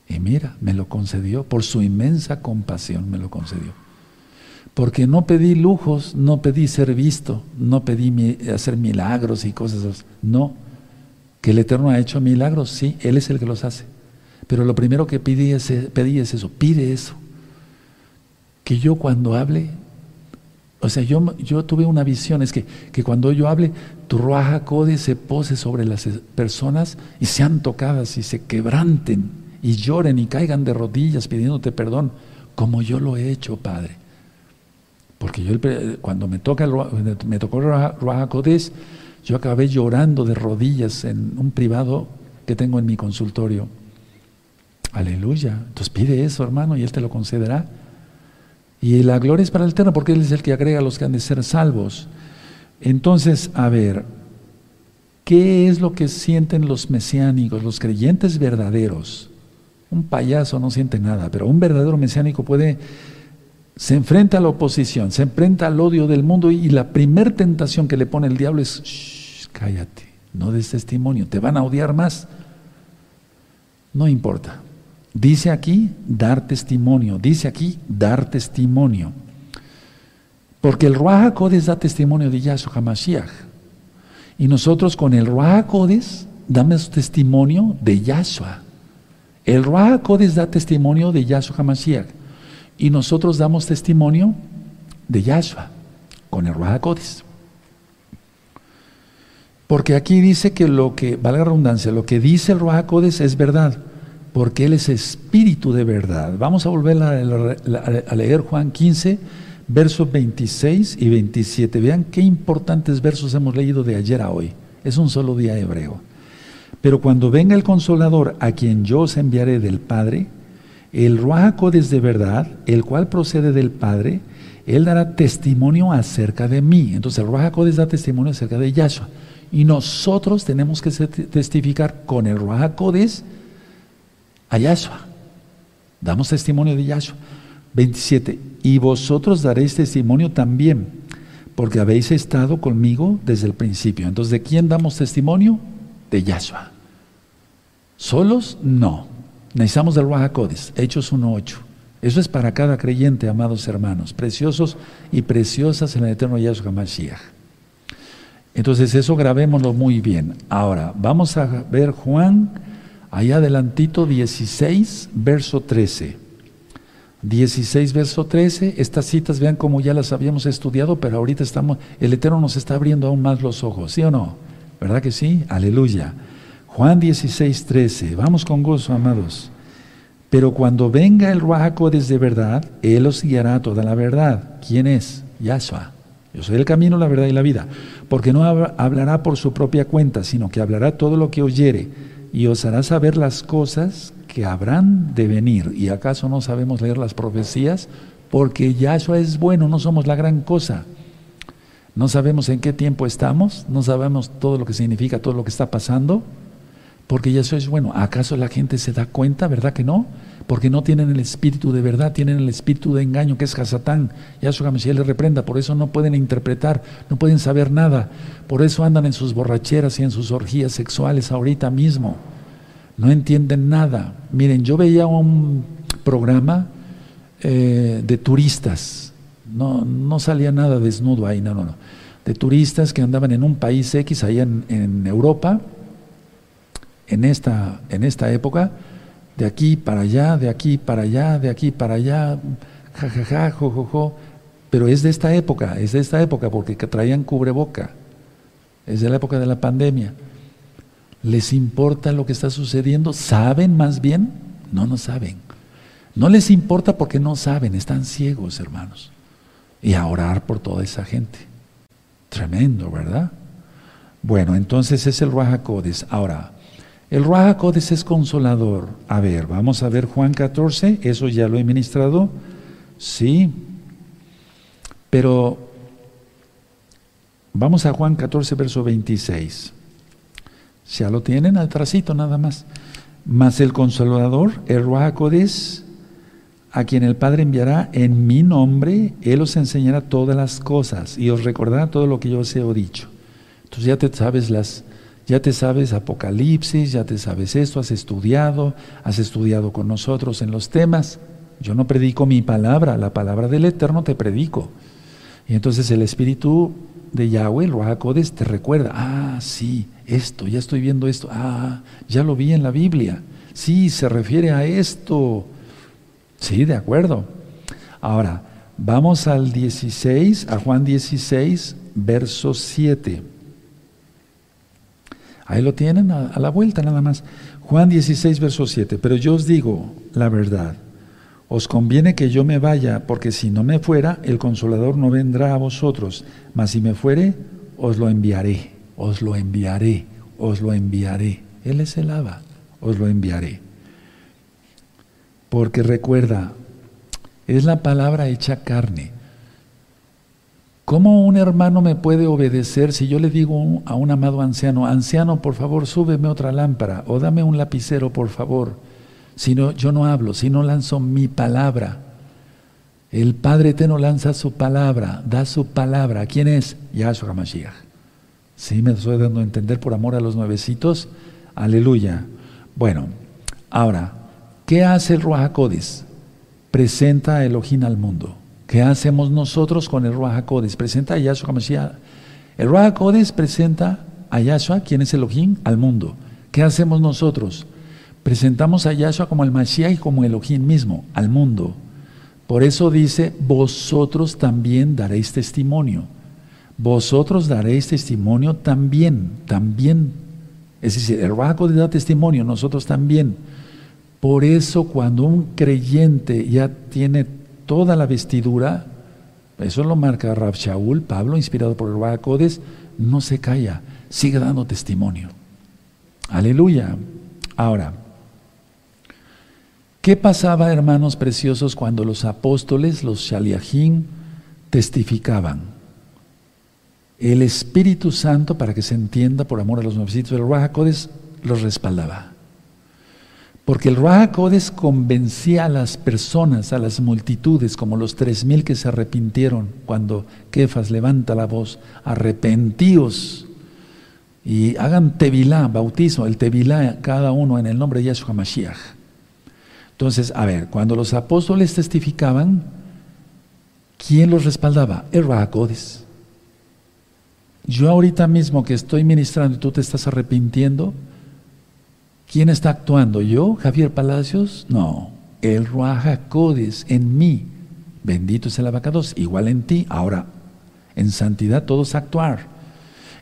Y mira, me lo concedió, por su inmensa compasión me lo concedió. Porque no pedí lujos, no pedí ser visto, no pedí hacer milagros y cosas así. No, que el Eterno ha hecho milagros, sí, Él es el que los hace. Pero lo primero que pedí es, eso, pide eso. Que yo cuando hable, o sea, yo, yo tuve una visión, es que, que cuando yo hable, tu Ruaja Code se pose sobre las personas y sean tocadas y se quebranten y lloren y caigan de rodillas pidiéndote perdón, como yo lo he hecho, Padre. Porque yo cuando me, toca me tocó Ruaja Kodesh, yo acabé llorando de rodillas en un privado que tengo en mi consultorio. Aleluya. Entonces pide eso, hermano, y Él te lo concederá. Y la gloria es para el Eterno, porque Él es el que agrega a los que han de ser salvos. Entonces, a ver, ¿qué es lo que sienten los mesiánicos, los creyentes verdaderos? Un payaso no siente nada, pero un verdadero mesiánico puede, se enfrenta a la oposición, se enfrenta al odio del mundo y la primer tentación que le pone el diablo es, cállate, no des testimonio, te van a odiar más. No importa. Dice aquí dar testimonio, dice aquí dar testimonio. Porque el Ruach da testimonio de Yahshua HaMashiach. Y nosotros con el Ruach Codes damos testimonio de Yahshua. El Ruach Kodesh da testimonio de Yahshua HaMashiach y nosotros damos testimonio de Yahshua con el Ruach Kodesh. Porque aquí dice que lo que, valga la redundancia, lo que dice el Ruach Kodesh es verdad, porque Él es espíritu de verdad. Vamos a volver a, leer Juan 15, versos 26 y 27. Vean qué importantes versos hemos leído de ayer a hoy. Es un solo día hebreo. Pero cuando venga el consolador a quien yo os enviaré del Padre, el Ruajacodes de verdad, el cual procede del Padre, él dará testimonio acerca de mí. Entonces el Ruajacodes da testimonio acerca de Yahshua. Y nosotros tenemos que testificar con el Ruajacodes a Yahshua. Damos testimonio de Yahshua. 27. Y vosotros daréis testimonio también, porque habéis estado conmigo desde el principio. Entonces, ¿de quién damos testimonio? De Yahshua. ¿Solos? No. Necesitamos del Ruach Hechos 1.8. Eso es para cada creyente, amados hermanos, preciosos y preciosas en el eterno Yahshua Mashiach. Entonces eso grabémoslo muy bien. Ahora, vamos a ver Juan, allá adelantito 16, verso 13. 16, verso 13. Estas citas, vean como ya las habíamos estudiado, pero ahorita estamos, el Eterno nos está abriendo aún más los ojos, ¿sí o no? ¿Verdad que sí? Aleluya. Juan 16, 13. Vamos con gozo, amados. Pero cuando venga el Ruajaco desde verdad, Él os guiará a toda la verdad. ¿Quién es? Yahshua. Yo soy el camino, la verdad y la vida. Porque no hablará por su propia cuenta, sino que hablará todo lo que oyere y os hará saber las cosas que habrán de venir. ¿Y acaso no sabemos leer las profecías? Porque Yahshua es bueno, no somos la gran cosa. No sabemos en qué tiempo estamos, no sabemos todo lo que significa, todo lo que está pasando, porque ya eso es bueno. ¿Acaso la gente se da cuenta, verdad que no? Porque no tienen el espíritu de verdad, tienen el espíritu de engaño que es Hasatán. Yahshua Mashiach les reprenda, por eso no pueden interpretar, no pueden saber nada. Por eso andan en sus borracheras y en sus orgías sexuales ahorita mismo. No entienden nada. Miren, yo veía un programa eh, de turistas no, no salía nada desnudo ahí, no, no, no. De turistas que andaban en un país X, allá en, Europa, en esta, en esta época, de aquí para allá, de aquí para allá, de aquí para allá, jajaja, jojojo. Pero es de esta época, es de esta época porque traían cubreboca. Es de la época de la pandemia. ¿Les importa lo que está sucediendo? ¿Saben más bien? No, no saben. No les importa porque no saben, están ciegos, hermanos. Y a orar por toda esa gente. Tremendo, ¿verdad? Bueno, entonces es el Raja Ahora, el Raja es consolador. A ver, vamos a ver Juan 14, eso ya lo he ministrado. Sí. Pero vamos a Juan 14, verso 26. Ya lo tienen al tracito nada más. Mas el consolador, el Raja a quien el Padre enviará en mi nombre, Él os enseñará todas las cosas y os recordará todo lo que yo os he dicho. Entonces ya te sabes las, ya te sabes Apocalipsis, ya te sabes esto, has estudiado, has estudiado con nosotros en los temas. Yo no predico mi palabra, la palabra del Eterno te predico. Y entonces el Espíritu de Yahweh, el Ruajacodes, te recuerda, ah, sí, esto, ya estoy viendo esto, ah, ya lo vi en la Biblia. Sí, se refiere a esto. Sí, de acuerdo. Ahora, vamos al 16, a Juan 16, verso 7. Ahí lo tienen a, la vuelta nada más. Juan 16, verso 7. Pero yo os digo la verdad. Os conviene que yo me vaya, porque si no me fuera, el consolador no vendrá a vosotros. Mas si me fuere, os lo enviaré, os lo enviaré, os lo enviaré. Él es el Aba, os lo enviaré. Porque recuerda, es la palabra hecha carne. ¿Cómo un hermano me puede obedecer si yo le digo a un amado anciano, anciano, por favor, súbeme otra lámpara o dame un lapicero, por favor? Si no, yo no hablo, si no lanzo mi palabra. El Padre Eterno lanza su palabra, da su palabra. ¿Quién es? Yahshua HaMashiach. ¿Sí me estoy dando a entender por amor a los nuevecitos? Aleluya. Bueno, ahora, ¿Qué hace el Ruach Presenta a Elohim al mundo. ¿Qué hacemos nosotros con el Ruach Presenta a Yahshua HaMashiach. El Ruach presenta a Yahshua, quien es Elohim, al mundo. ¿Qué hacemos nosotros? Presentamos a Yahshua como el Mashiach y como Elohim mismo, al mundo. Por eso dice, vosotros también daréis testimonio. Vosotros daréis testimonio también, también. Es decir, el Ruach da testimonio, nosotros también. Por eso cuando un creyente ya tiene toda la vestidura, eso lo marca Rab Shaul, Pablo, inspirado por el Ruach no se calla, sigue dando testimonio. Aleluya. Ahora, ¿qué pasaba, hermanos preciosos, cuando los apóstoles, los Shaliahim, testificaban? El Espíritu Santo, para que se entienda por amor a los nuevecitos del Ruach los respaldaba. Porque el Raja convencía a las personas, a las multitudes, como los tres mil que se arrepintieron cuando Kefas levanta la voz, arrepentíos y hagan tevilá, bautismo, el tevilá cada uno en el nombre de Yahshua Mashiach. Entonces, a ver, cuando los apóstoles testificaban, ¿quién los respaldaba? El Raja Yo ahorita mismo que estoy ministrando y tú te estás arrepintiendo, ¿Quién está actuando? ¿Yo, Javier Palacios? No, el Ruaja en mí. Bendito es el abacados, igual en ti. Ahora, en santidad todos actuar.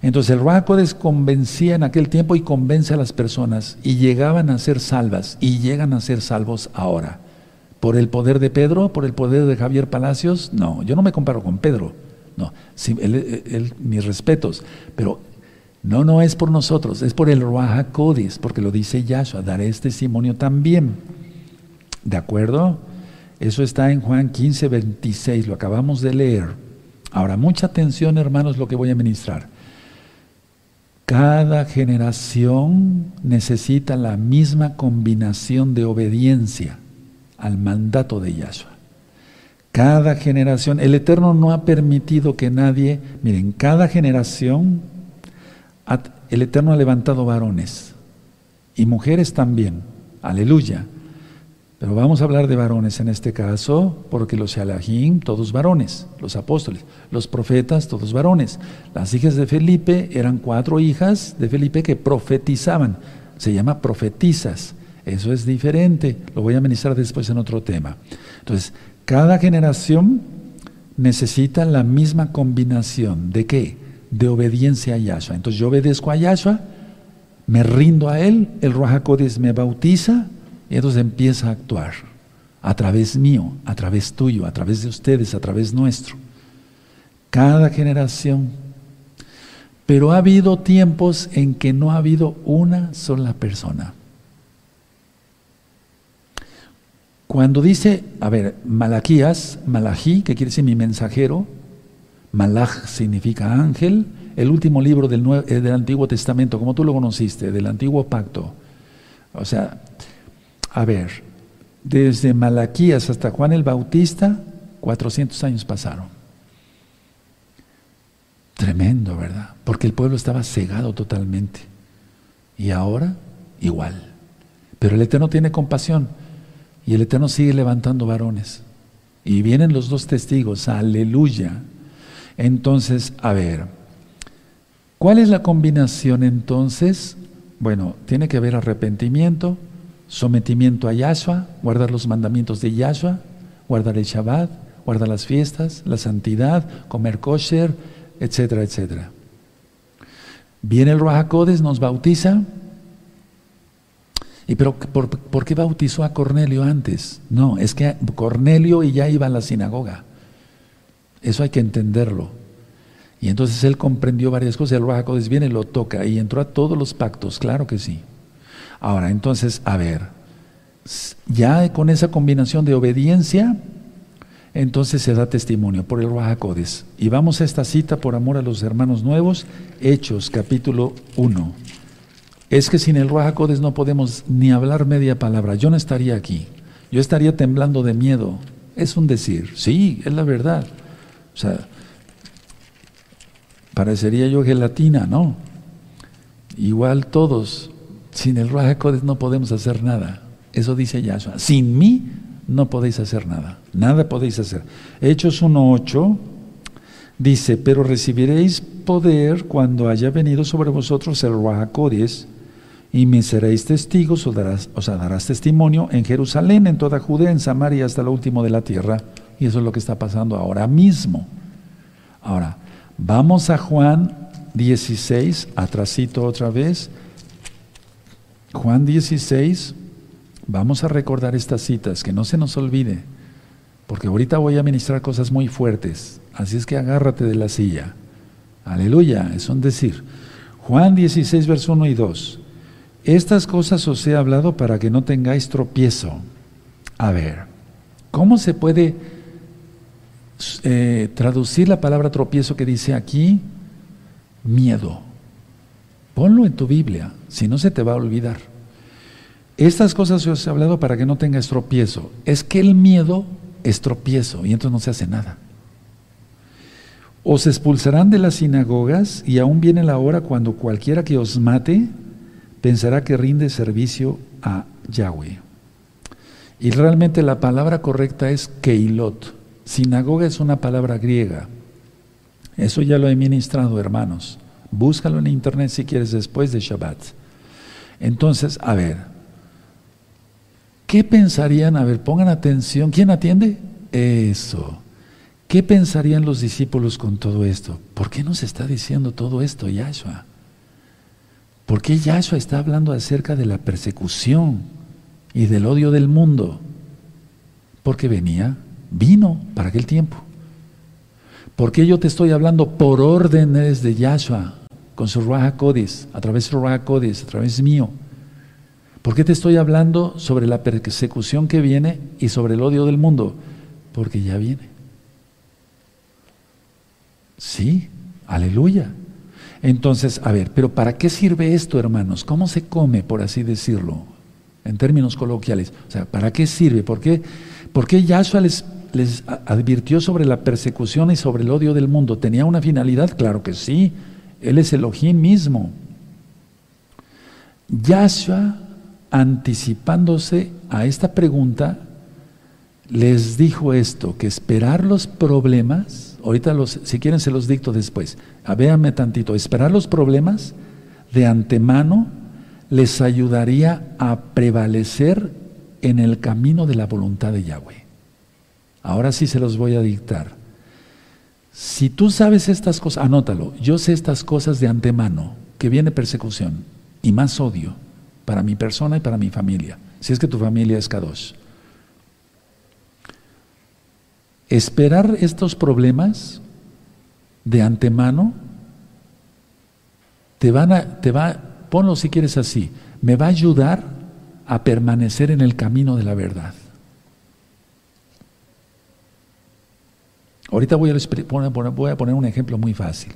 Entonces el Ruaja convencía en aquel tiempo y convence a las personas y llegaban a ser salvas y llegan a ser salvos ahora. ¿Por el poder de Pedro? ¿Por el poder de Javier Palacios? No, yo no me comparo con Pedro. No, mis respetos. Pero no, no es por nosotros, es por el Ruaja porque lo dice Yahshua, este testimonio también. ¿De acuerdo? Eso está en Juan 15, 26, lo acabamos de leer. Ahora, mucha atención, hermanos, lo que voy a ministrar. Cada generación necesita la misma combinación de obediencia al mandato de Yahshua. Cada generación, el Eterno no ha permitido que nadie, miren, cada generación el Eterno ha levantado varones y mujeres también. Aleluya. Pero vamos a hablar de varones en este caso, porque los Shalahim, todos varones, los apóstoles, los profetas, todos varones. Las hijas de Felipe eran cuatro hijas de Felipe que profetizaban, se llama profetizas. Eso es diferente. Lo voy a ministrar después en otro tema. Entonces, cada generación necesita la misma combinación. ¿De qué? De obediencia a Yahshua. Entonces yo obedezco a Yahshua, me rindo a Él, el Ruach me bautiza y entonces empieza a actuar a través mío, a través tuyo, a través de ustedes, a través nuestro. Cada generación. Pero ha habido tiempos en que no ha habido una sola persona. Cuando dice, a ver, Malaquías, Malají, que quiere decir mi mensajero, Malach significa ángel, el último libro del, eh, del, Antiguo Testamento, como tú lo conociste, del Antiguo Pacto. O sea, a ver, desde Malaquías hasta Juan el Bautista, 400 años pasaron. Tremendo, ¿verdad? Porque el pueblo estaba cegado totalmente. Y ahora, igual. Pero el Eterno tiene compasión. Y el Eterno sigue levantando varones. Y vienen los dos testigos, aleluya. Entonces, a ver, ¿cuál es la combinación entonces? Bueno, tiene que haber arrepentimiento, sometimiento a Yahshua, guardar los mandamientos de Yahshua, guardar el Shabbat, guardar las fiestas, la santidad, comer kosher, etcétera, etcétera. Viene el Ruajacodes, nos bautiza, ¿Y pero por, qué bautizó a Cornelio antes? No, es que Cornelio ya iba a la sinagoga. Eso hay que entenderlo. Y entonces él comprendió varias cosas. El Ruajacodes viene, lo toca y entró a todos los pactos, claro que sí. Ahora, entonces, a ver, ya con esa combinación de obediencia, entonces se da testimonio por el Ruajacodes. Y vamos a esta cita por amor a los hermanos nuevos, Hechos capítulo 1. Es que sin el Ruajacodes no podemos ni hablar media palabra. Yo no estaría aquí. Yo estaría temblando de miedo. Es un decir. Sí, es la verdad. O sea, parecería yo gelatina, ¿no? Igual todos. Sin el Ruajacodes no podemos hacer nada. Eso dice Yahshua. Sin mí no podéis hacer nada. Nada podéis hacer. Hechos 1.8 dice, pero recibiréis poder cuando haya venido sobre vosotros el Ruajacodes y me seréis testigos, o, darás, o sea, darás testimonio en Jerusalén, en toda Judea, en Samaria, hasta lo último de la tierra. Y eso es lo que está pasando ahora mismo. Ahora, vamos a Juan 16, atrasito otra vez. Juan 16, vamos a recordar estas citas, que no se nos olvide, porque ahorita voy a ministrar cosas muy fuertes, así es que agárrate de la silla. Aleluya, es un decir. Juan 16, verso 1 y 2. Estas cosas os he hablado para que no tengáis tropiezo. A ver, ¿cómo se puede eh, traducir la palabra tropiezo que dice aquí? Miedo. Ponlo en tu Biblia, si no se te va a olvidar. Estas cosas os he hablado para que no tengáis tropiezo. Es que el miedo es tropiezo y entonces no se hace nada. Os expulsarán de las sinagogas y aún viene la hora cuando cualquiera que os mate pensará que rinde servicio a Yahweh. Y realmente la palabra correcta es Keilot. Sinagoga es una palabra griega. Eso ya lo he ministrado, hermanos. Búscalo en internet si quieres después de Shabbat. Entonces, a ver, ¿qué pensarían? A ver, pongan atención. ¿Quién atiende? Eso. ¿Qué pensarían los discípulos con todo esto? ¿Por qué nos está diciendo todo esto, Yahshua? ¿Por qué Yahshua está hablando acerca de la persecución y del odio del mundo? Porque venía, vino para aquel tiempo. ¿Por qué yo te estoy hablando por órdenes de Yahshua, con su Ruach Codis, a través de su Ruach Codis, a través mío? ¿Por qué te estoy hablando sobre la persecución que viene y sobre el odio del mundo? Porque ya viene. Sí, aleluya. Entonces, a ver, pero ¿para qué sirve esto, hermanos? ¿Cómo se come, por así decirlo, en términos coloquiales? O sea, ¿para qué sirve? ¿Por qué, por qué Yahshua les, les advirtió sobre la persecución y sobre el odio del mundo? ¿Tenía una finalidad? Claro que sí. Él es Elohim mismo. Yahshua, anticipándose a esta pregunta, les dijo esto, que esperar los problemas ahorita los, si quieren se los dicto después. A, véanme tantito, esperar los problemas de antemano les ayudaría a prevalecer en el camino de la voluntad de Yahweh. Ahora sí se los voy a dictar. Si tú sabes estas cosas, anótalo, yo sé estas cosas de antemano, que viene persecución y más odio para mi persona y para mi familia, si es que tu familia es Kadosh. Esperar estos problemas de antemano te van a, te va, ponlo si quieres así, me va a ayudar a permanecer en el camino de la verdad. Ahorita voy a, poner un ejemplo muy fácil.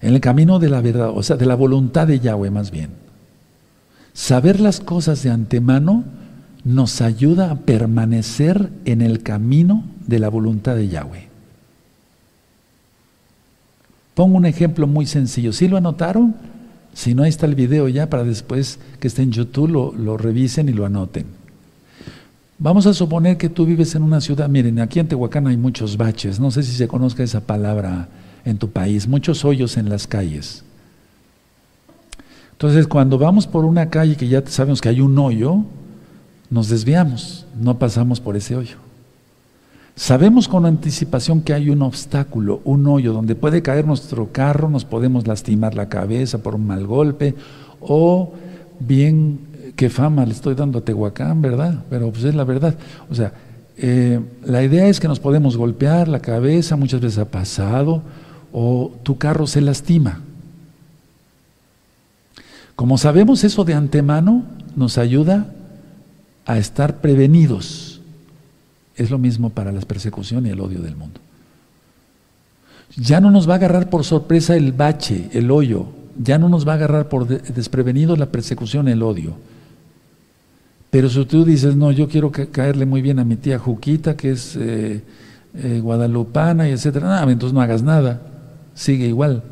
En el camino de la verdad, o sea, de la voluntad de Yahweh más bien. Saber las cosas de antemano nos ayuda a permanecer en el camino de la voluntad de Yahweh. Pongo un ejemplo muy sencillo. ¿Sí lo anotaron? Si no, ahí está el video ya para después que esté en YouTube lo revisen y lo anoten. Vamos a suponer que tú vives en una ciudad, miren, aquí en Tehuacán hay muchos baches, no sé si se conozca esa palabra en tu país, muchos hoyos en las calles. Entonces, cuando vamos por una calle que ya sabemos que hay un hoyo, nos desviamos, no pasamos por ese hoyo. Sabemos con anticipación que hay un obstáculo, un hoyo donde puede caer nuestro carro, nos podemos lastimar la cabeza por un mal golpe o bien, qué fama le estoy dando a Tehuacán, ¿verdad? Pero pues es la verdad. O sea, eh, la idea es que nos podemos golpear la cabeza, muchas veces ha pasado, o tu carro se lastima. Como sabemos eso de antemano, nos ayuda a estar prevenidos es lo mismo para la persecución y el odio del mundo. Ya no nos va a agarrar por sorpresa el bache, el hoyo, ya no nos va a agarrar por desprevenido la persecución, el odio. Pero si tú dices, no, yo quiero caerle muy bien a mi tía Juquita, que es eh, eh, guadalupana y etcétera, nada, entonces no hagas nada, sigue igual.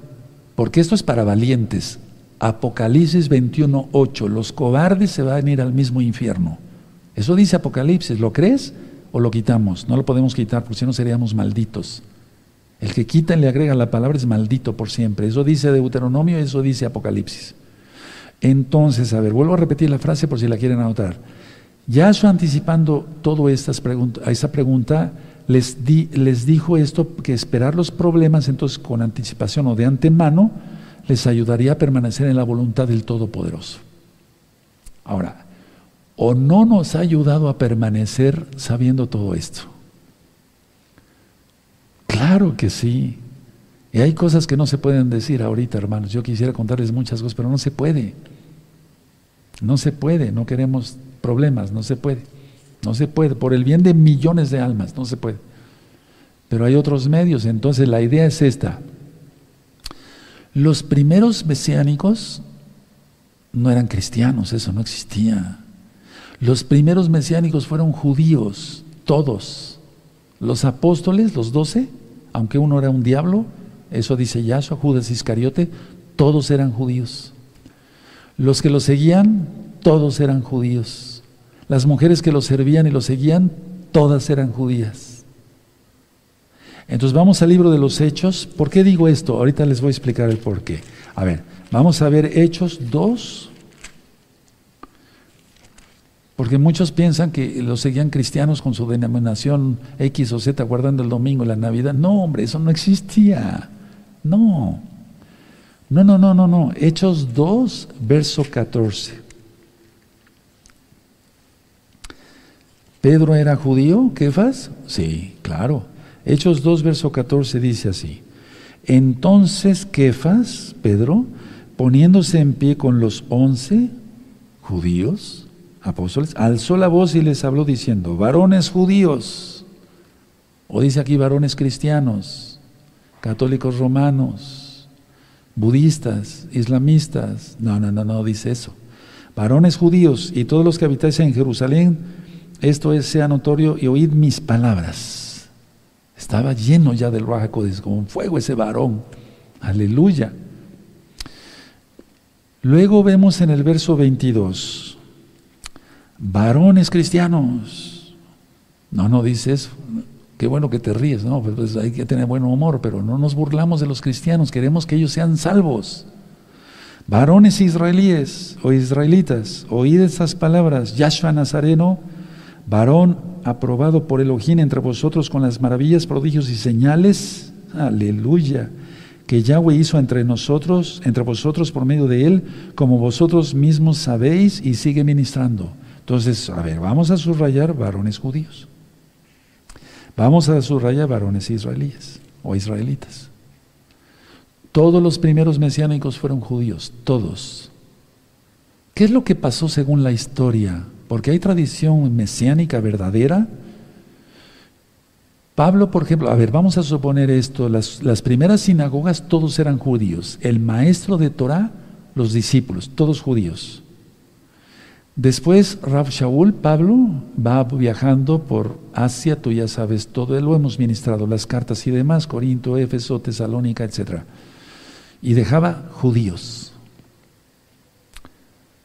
Porque esto es para valientes. Apocalipsis 21.8, los cobardes se van a ir al mismo infierno. Eso dice Apocalipsis, ¿lo crees? o lo quitamos. No lo podemos quitar porque si no seríamos malditos. El que quita y le agrega la palabra es maldito por siempre. Eso dice Deuteronomio, eso dice Apocalipsis. Entonces, a ver, vuelvo a repetir la frase por si la quieren anotar. Yahshua anticipando todo estas a esa pregunta, les, di, les dijo esto, que esperar los problemas entonces con anticipación o de antemano les ayudaría a permanecer en la voluntad del Todopoderoso. Ahora, o no nos ha ayudado a permanecer sabiendo todo esto? Claro que sí. Y hay cosas que no se pueden decir ahorita, hermanos. Yo quisiera contarles muchas cosas, pero no se puede. No se puede, no queremos problemas, no se puede. No se puede, por el bien de millones de almas, no se puede. Pero hay otros medios, entonces la idea es esta. Los primeros mesiánicos no eran cristianos, eso no existía. Los primeros mesiánicos fueron judíos, todos. Los apóstoles, los doce, aunque uno era un diablo, eso dice Yahshua, Judas Iscariote, todos eran judíos. Los que lo seguían, todos eran judíos. Las mujeres que lo servían y lo seguían, todas eran judías. Entonces vamos al libro de los Hechos. ¿Por qué digo esto? Ahorita les voy a explicar el por qué. A ver, vamos a ver Hechos 2, porque muchos piensan que los seguían cristianos con su denominación X o Z guardando el domingo, la Navidad. No, hombre, eso no existía. No. No, no, no, no, no. Hechos 2, verso 14. ¿Pedro era judío, Kefas? Sí, claro. Hechos 2, verso 14 dice así. Entonces Kefas, Pedro, poniéndose en pie con los once judíos, apóstoles, alzó la voz y les habló diciendo, varones judíos, o dice aquí varones cristianos, católicos romanos, budistas, islamistas, no, no, no, no dice eso. Varones judíos y todos los que habitáis en Jerusalén, esto es, sea notorio y oíd mis palabras. Estaba lleno ya del Raja como un fuego ese varón. Aleluya. Luego vemos en el verso 22, varones cristianos. No, no dice eso. Qué bueno que te ríes, no, pues, pues hay que tener buen humor, pero no nos burlamos de los cristianos, queremos que ellos sean salvos. Varones israelíes o israelitas, oíd estas palabras, Yahshua Nazareno, varón aprobado por Elohim entre vosotros con las maravillas, prodigios y señales, aleluya, que Yahweh hizo entre nosotros, entre vosotros por medio de él, como vosotros mismos sabéis y sigue ministrando. Entonces, a ver, vamos a subrayar varones judíos. Vamos a subrayar varones israelíes o israelitas. Todos los primeros mesiánicos fueron judíos, todos. ¿Qué es lo que pasó según la historia? Porque hay tradición mesiánica verdadera. Pablo, por ejemplo, a ver, vamos a suponer esto, las, las primeras sinagogas todos eran judíos, el maestro de Torah, los discípulos, todos judíos. Después Rav Shaul, Pablo, va viajando por Asia, tú ya sabes todo, lo hemos ministrado, las cartas y demás, Corinto, Éfeso, Tesalónica, etc. Y dejaba judíos.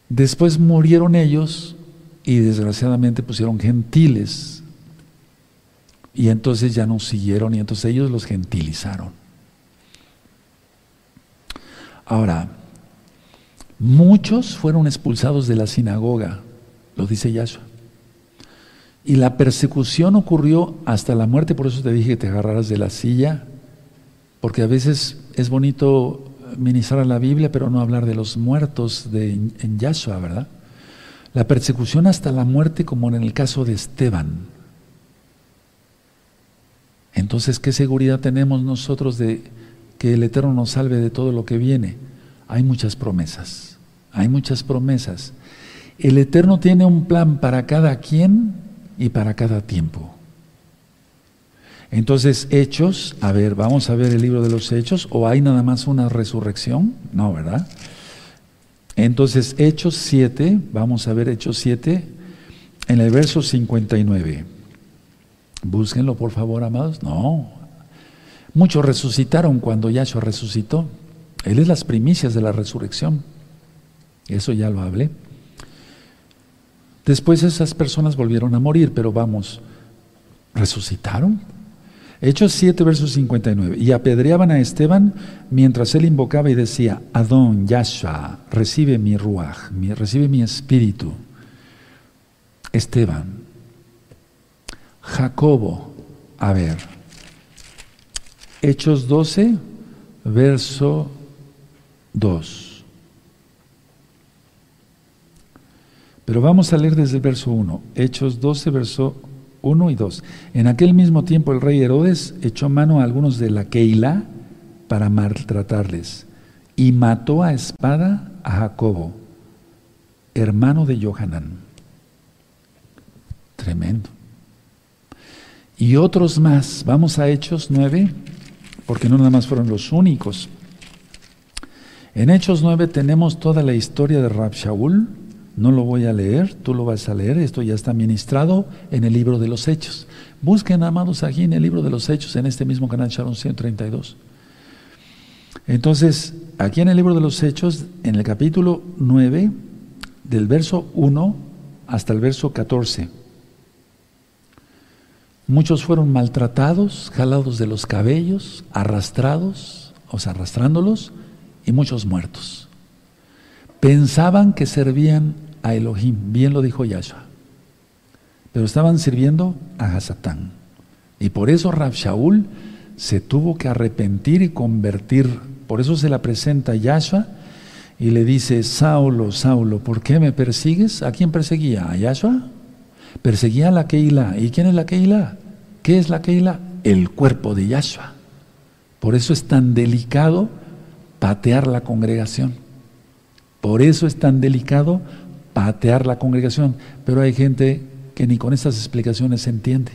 Después murieron ellos y desgraciadamente pusieron gentiles. Y entonces ya no siguieron y entonces ellos los gentilizaron. Ahora, Muchos fueron expulsados de la sinagoga, lo dice Yahshua. Y la persecución ocurrió hasta la muerte, por eso te dije que te agarraras de la silla, porque a veces es bonito ministrar la Biblia, pero no hablar de los muertos de, en Yahshua, ¿verdad? La persecución hasta la muerte, como en el caso de Esteban. Entonces, ¿qué seguridad tenemos nosotros de que el Eterno nos salve de todo lo que viene? Hay muchas promesas. Hay muchas promesas. El Eterno tiene un plan para cada quien y para cada tiempo. Entonces, hechos, a ver, vamos a ver el libro de los hechos, o hay nada más una resurrección, no, ¿verdad? Entonces, Hechos 7, vamos a ver Hechos 7, en el verso 59. Búsquenlo, por favor, amados. No. Muchos resucitaron cuando Yahshua resucitó. Él es las primicias de la resurrección. Eso ya lo hablé. Después esas personas volvieron a morir, pero vamos, resucitaron. Hechos 7, versos 59. Y apedreaban a Esteban mientras él invocaba y decía, Adón, Yahshua, recibe mi ruaj, recibe mi espíritu. Esteban. Jacobo, a ver. Hechos 12, verso 2. Pero vamos a leer desde el verso 1, Hechos 12, verso 1 y 2. En aquel mismo tiempo el rey Herodes echó mano a algunos de la Keila para maltratarles y mató a espada a Jacobo, hermano de Johanan. Tremendo. Y otros más. Vamos a Hechos 9, porque no nada más fueron los únicos. En Hechos 9 tenemos toda la historia de Rab Shaul, no lo voy a leer, tú lo vas a leer, esto ya está ministrado en el libro de los Hechos. Busquen, amados, aquí en el libro de los Hechos, en este mismo canal Sharon 132. Entonces, aquí en el libro de los Hechos, en el capítulo 9, del verso 1 hasta el verso 14, muchos fueron maltratados, jalados de los cabellos, arrastrados, o sea, arrastrándolos, y muchos muertos. Pensaban que servían a Elohim, bien lo dijo Yahshua, pero estaban sirviendo a Hasatán. Y por eso Rab Shaul se tuvo que arrepentir y convertir. Por eso se la presenta Yahshua y le dice, Saulo, Saulo, ¿por qué me persigues? ¿A quién perseguía? ¿A Yahshua? Perseguía a la Keila. ¿Y quién es la Keila? ¿Qué es la Keila? El cuerpo de Yahshua. Por eso es tan delicado patear la congregación. Por eso es tan delicado patear la congregación. Pero hay gente que ni con estas explicaciones se entiende,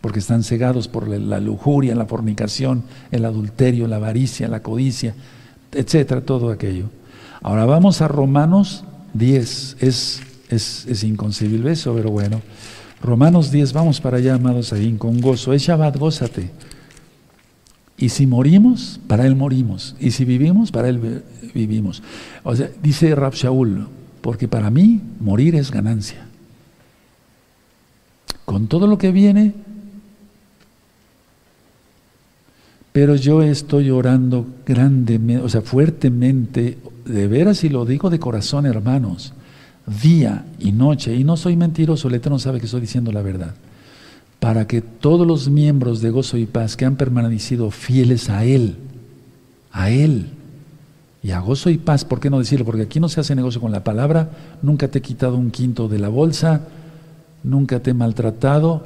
porque están cegados por la lujuria, la fornicación, el adulterio, la avaricia, la codicia, etcétera, todo aquello. Ahora vamos a Romanos 10. Es, es, es inconcebible eso, pero bueno. Romanos 10, vamos para allá, amados ahí, con gozo. Es Shabbat, gózate. Y si morimos, para Él morimos. Y si vivimos, para Él vivimos. O sea, dice Rab Shaul, porque para mí morir es ganancia. Con todo lo que viene, Pero yo estoy orando grandemente, o sea, fuertemente, de veras y lo digo de corazón, hermanos, día y noche, y no soy mentiroso, el Eterno sabe que estoy diciendo la verdad, para que todos los miembros de Gozo y Paz que han permanecido fieles a Él, a Él, y a gozo y paz, ¿por qué no decirlo? Porque aquí no se hace negocio con la palabra, nunca te he quitado un quinto de la bolsa, nunca te he maltratado,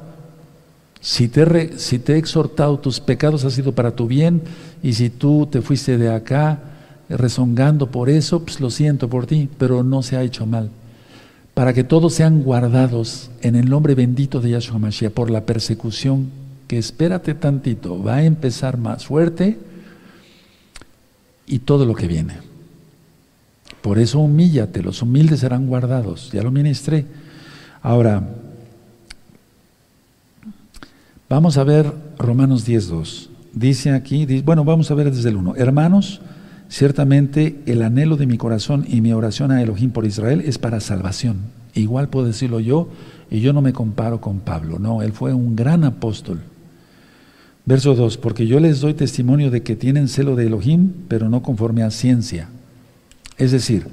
si te, he exhortado tus pecados ha sido para tu bien y si tú te fuiste de acá rezongando por eso, pues lo siento por ti, pero no se ha hecho mal. Para que todos sean guardados en el nombre bendito de Yahshua Mashiach por la persecución que espérate tantito, va a empezar más fuerte y todo lo que viene. Por eso humíllate, los humildes serán guardados, ya lo ministré. Ahora, Vamos a ver Romanos 10.2. Dice aquí, bueno, vamos a ver desde el 1. Hermanos, ciertamente el anhelo de mi corazón y mi oración a Elohim por Israel es para salvación. Igual puedo decirlo yo, y yo no me comparo con Pablo, no, él fue un gran apóstol. Verso 2, porque yo les doy testimonio de que tienen celo de Elohim, pero no conforme a ciencia. Es decir,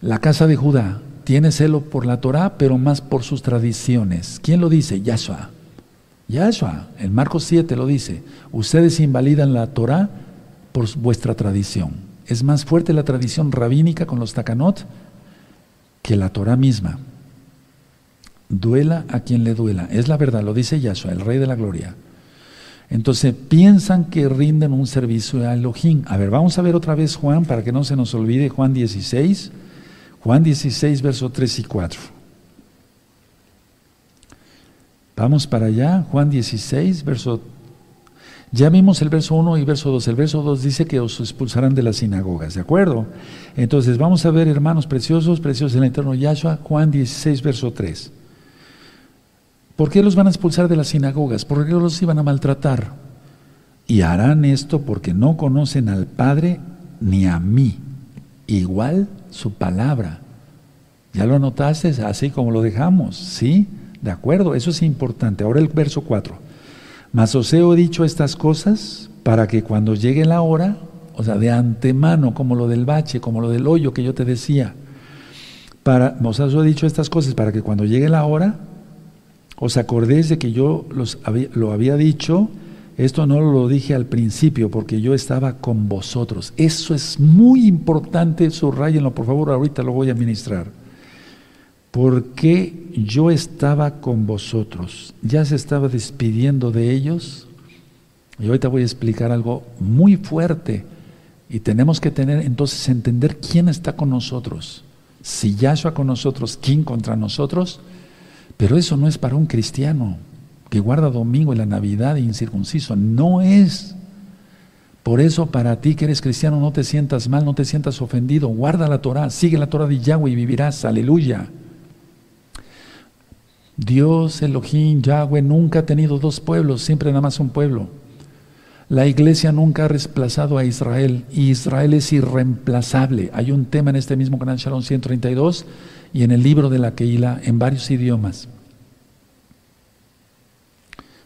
la casa de Judá tiene celo por la Torah, pero más por sus tradiciones. ¿Quién lo dice? Yahshua. Yahshua, en Marcos 7 lo dice, ustedes invalidan la Torah por vuestra tradición. Es más fuerte la tradición rabínica con los takanot que la Torah misma. Duela a quien le duela. Es la verdad, lo dice Yahshua, el Rey de la Gloria. Entonces piensan que rinden un servicio a Elohim. A ver, vamos a ver otra vez Juan para que no se nos olvide Juan 16. Juan 16, versos 3 y 4. Vamos para allá, Juan 16, verso... Ya vimos el verso 1 y verso 2. El verso 2 dice que os expulsarán de las sinagogas, ¿de acuerdo? Entonces vamos a ver, hermanos preciosos, preciosos en el eterno Yahshua, Juan 16, verso 3. ¿Por qué los van a expulsar de las sinagogas? ¿Por qué los iban a maltratar? Y harán esto porque no conocen al Padre ni a mí. Igual su palabra. ¿Ya lo notaste? Así como lo dejamos, ¿sí? ¿De acuerdo? Eso es importante. Ahora el verso 4. Mas os he dicho estas cosas para que cuando llegue la hora, o sea, de antemano, como lo del bache, como lo del hoyo que yo te decía, para, os he dicho estas cosas para que cuando llegue la hora, os acordéis de que yo los lo había dicho, esto no lo dije al principio porque yo estaba con vosotros. Eso es muy importante, subrayenlo por favor, ahorita lo voy a ministrar porque yo estaba con vosotros. Ya se estaba despidiendo de ellos. Y ahorita voy a explicar algo muy fuerte. Y tenemos que tener entonces entender quién está con nosotros. Si Yahshua con nosotros, ¿quién contra nosotros? Pero eso no es para un cristiano que guarda domingo y la Navidad incircunciso. No es. Por eso para ti que eres cristiano no te sientas mal, no te sientas ofendido. Guarda la Torah, sigue la Torah de Yahweh y vivirás. Aleluya. Dios, Elohim, Yahweh nunca ha tenido dos pueblos, siempre nada más un pueblo. La iglesia nunca ha reemplazado a Israel y Israel es irreemplazable. Hay un tema en este mismo canal Shalom 132 y en el libro de la Keilah en varios idiomas.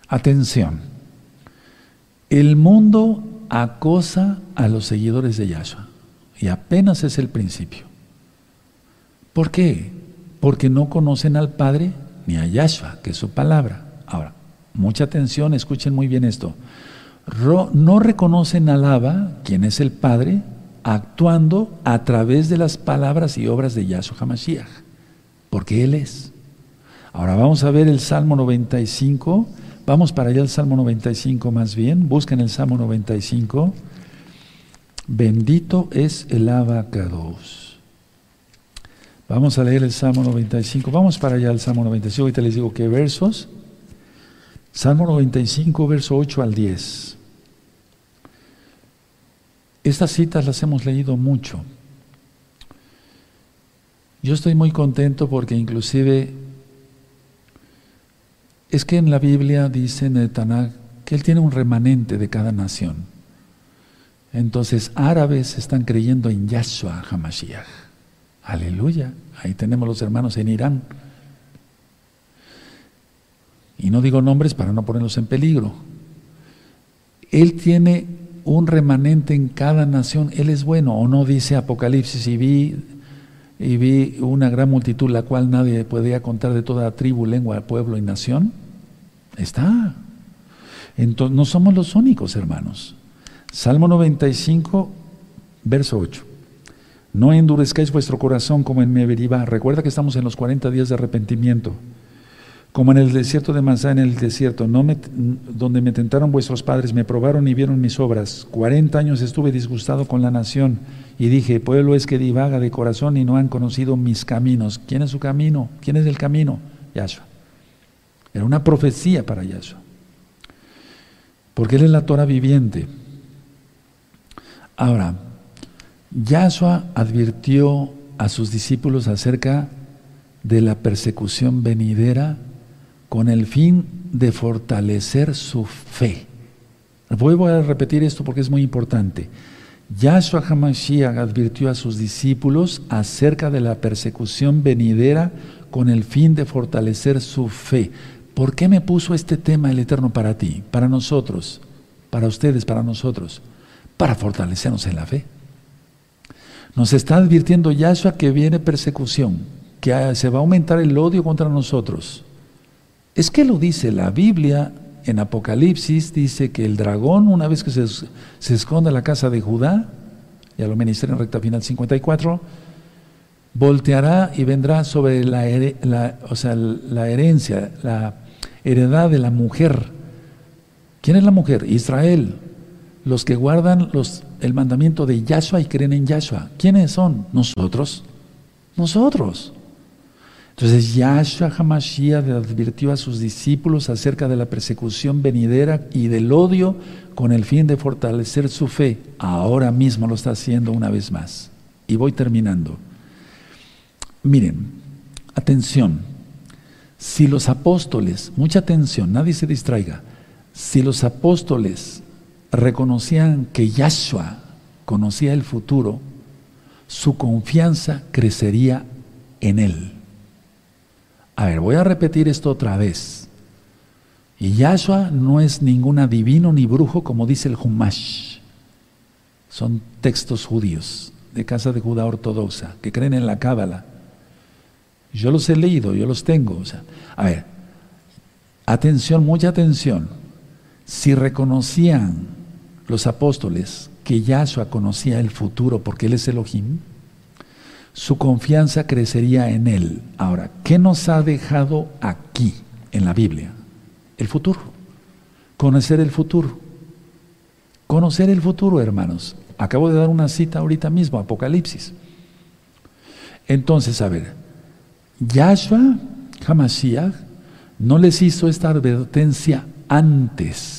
Atención. El mundo acosa a los seguidores de Yahshua y apenas es el principio. ¿Por qué? Porque no conocen al Padre ni a Yahshua, que es su palabra. Ahora, mucha atención, escuchen muy bien esto. No reconocen al Abba, quien es el Padre, actuando a través de las palabras y obras de Yahshua HaMashiach, porque Él es. Ahora vamos a ver el Salmo 95. Vamos para allá al Salmo 95 más bien. Busquen el Salmo 95. Bendito es el Abacados. Vamos a leer el Salmo 95. Vamos para allá al Salmo 95. Ahorita les digo qué versos. Salmo 95, verso 8 al 10. Estas citas las hemos leído mucho. Yo estoy muy contento porque inclusive es que en la Biblia dice en Tanakh que Él tiene un remanente de cada nación. Entonces árabes están creyendo en Yahshua HaMashiach. Aleluya. Ahí tenemos los hermanos en Irán. Y no digo nombres para no ponerlos en peligro. Él tiene un remanente en cada nación. Él es bueno, o no dice Apocalipsis y vi y vi una gran multitud, la cual nadie podía contar de toda tribu, lengua, pueblo y nación. Está. Entonces, no somos los únicos, hermanos. Salmo 95, verso 8. No endurezcáis vuestro corazón como en Meberiba. Recuerda que estamos en los 40 días de arrepentimiento. Como en el desierto de Masá, en el desierto, donde me tentaron vuestros padres, me probaron y vieron mis obras. 40 años estuve disgustado con la nación y dije, pueblo es que divaga de corazón y no han conocido mis caminos. ¿Quién es su camino? ¿Quién es el camino? Yahshua. Era una profecía para Yahshua. Porque Él es la Torah viviente. Ahora, Yahshua advirtió a sus discípulos acerca de la persecución venidera con el fin de fortalecer su fe. Voy a repetir esto porque es muy importante. Yahshua HaMashiach advirtió a sus discípulos acerca de la persecución venidera con el fin de fortalecer su fe. ¿Por qué me puso este tema el Eterno para ti, para nosotros, para ustedes, para nosotros? Para fortalecernos en la fe. Nos está advirtiendo Yahshua que viene persecución, que se va a aumentar el odio contra nosotros. Es que lo dice la Biblia en Apocalipsis, dice que el dragón, una vez que se, esconde en la casa de Judá, ya lo ministré en recta final 54, volteará y vendrá sobre la herencia, la heredad de la mujer. ¿Quién es la mujer? Israel. Los que guardan los, el mandamiento de Yahshua y creen en Yahshua. ¿Quiénes son? Nosotros. Nosotros. Entonces Yahshua Hamashiach advirtió a sus discípulos acerca de la persecución venidera y del odio con el fin de fortalecer su fe. Ahora mismo lo está haciendo una vez más. Y voy terminando. Miren, atención. Si los apóstoles, mucha atención, nadie se distraiga. Si los apóstoles reconocían que Yahshua conocía el futuro, su confianza crecería en él. A ver, voy a repetir esto otra vez. Y Yahshua no es ningún adivino ni brujo como dice el Humash. Son textos judíos de casa de Judá ortodoxa que creen en la Cábala. Yo los he leído, yo los tengo. a ver, atención, mucha atención. Si reconocían los apóstoles que Yahshua conocía el futuro porque Él es Elohim, su confianza crecería en Él. Ahora, ¿qué nos ha dejado aquí en la Biblia? El futuro. Conocer el futuro. Conocer el futuro, hermanos. Acabo de dar una cita ahorita mismo, Apocalipsis. Entonces, a ver, Yahshua Hamashiach no les hizo esta advertencia antes.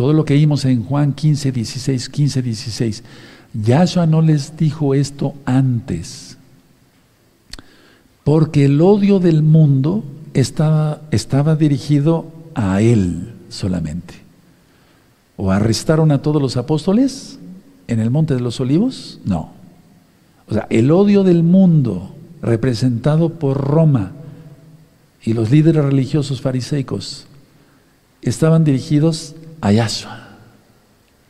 Todo lo que vimos en Juan 15, 16, 15, 16. Yahshua no les dijo esto antes, porque el odio del mundo estaba, dirigido a él solamente. ¿O arrestaron a todos los apóstoles en el monte de los olivos? No. O sea, el odio del mundo representado por Roma y los líderes religiosos fariseicos estaban dirigidos a.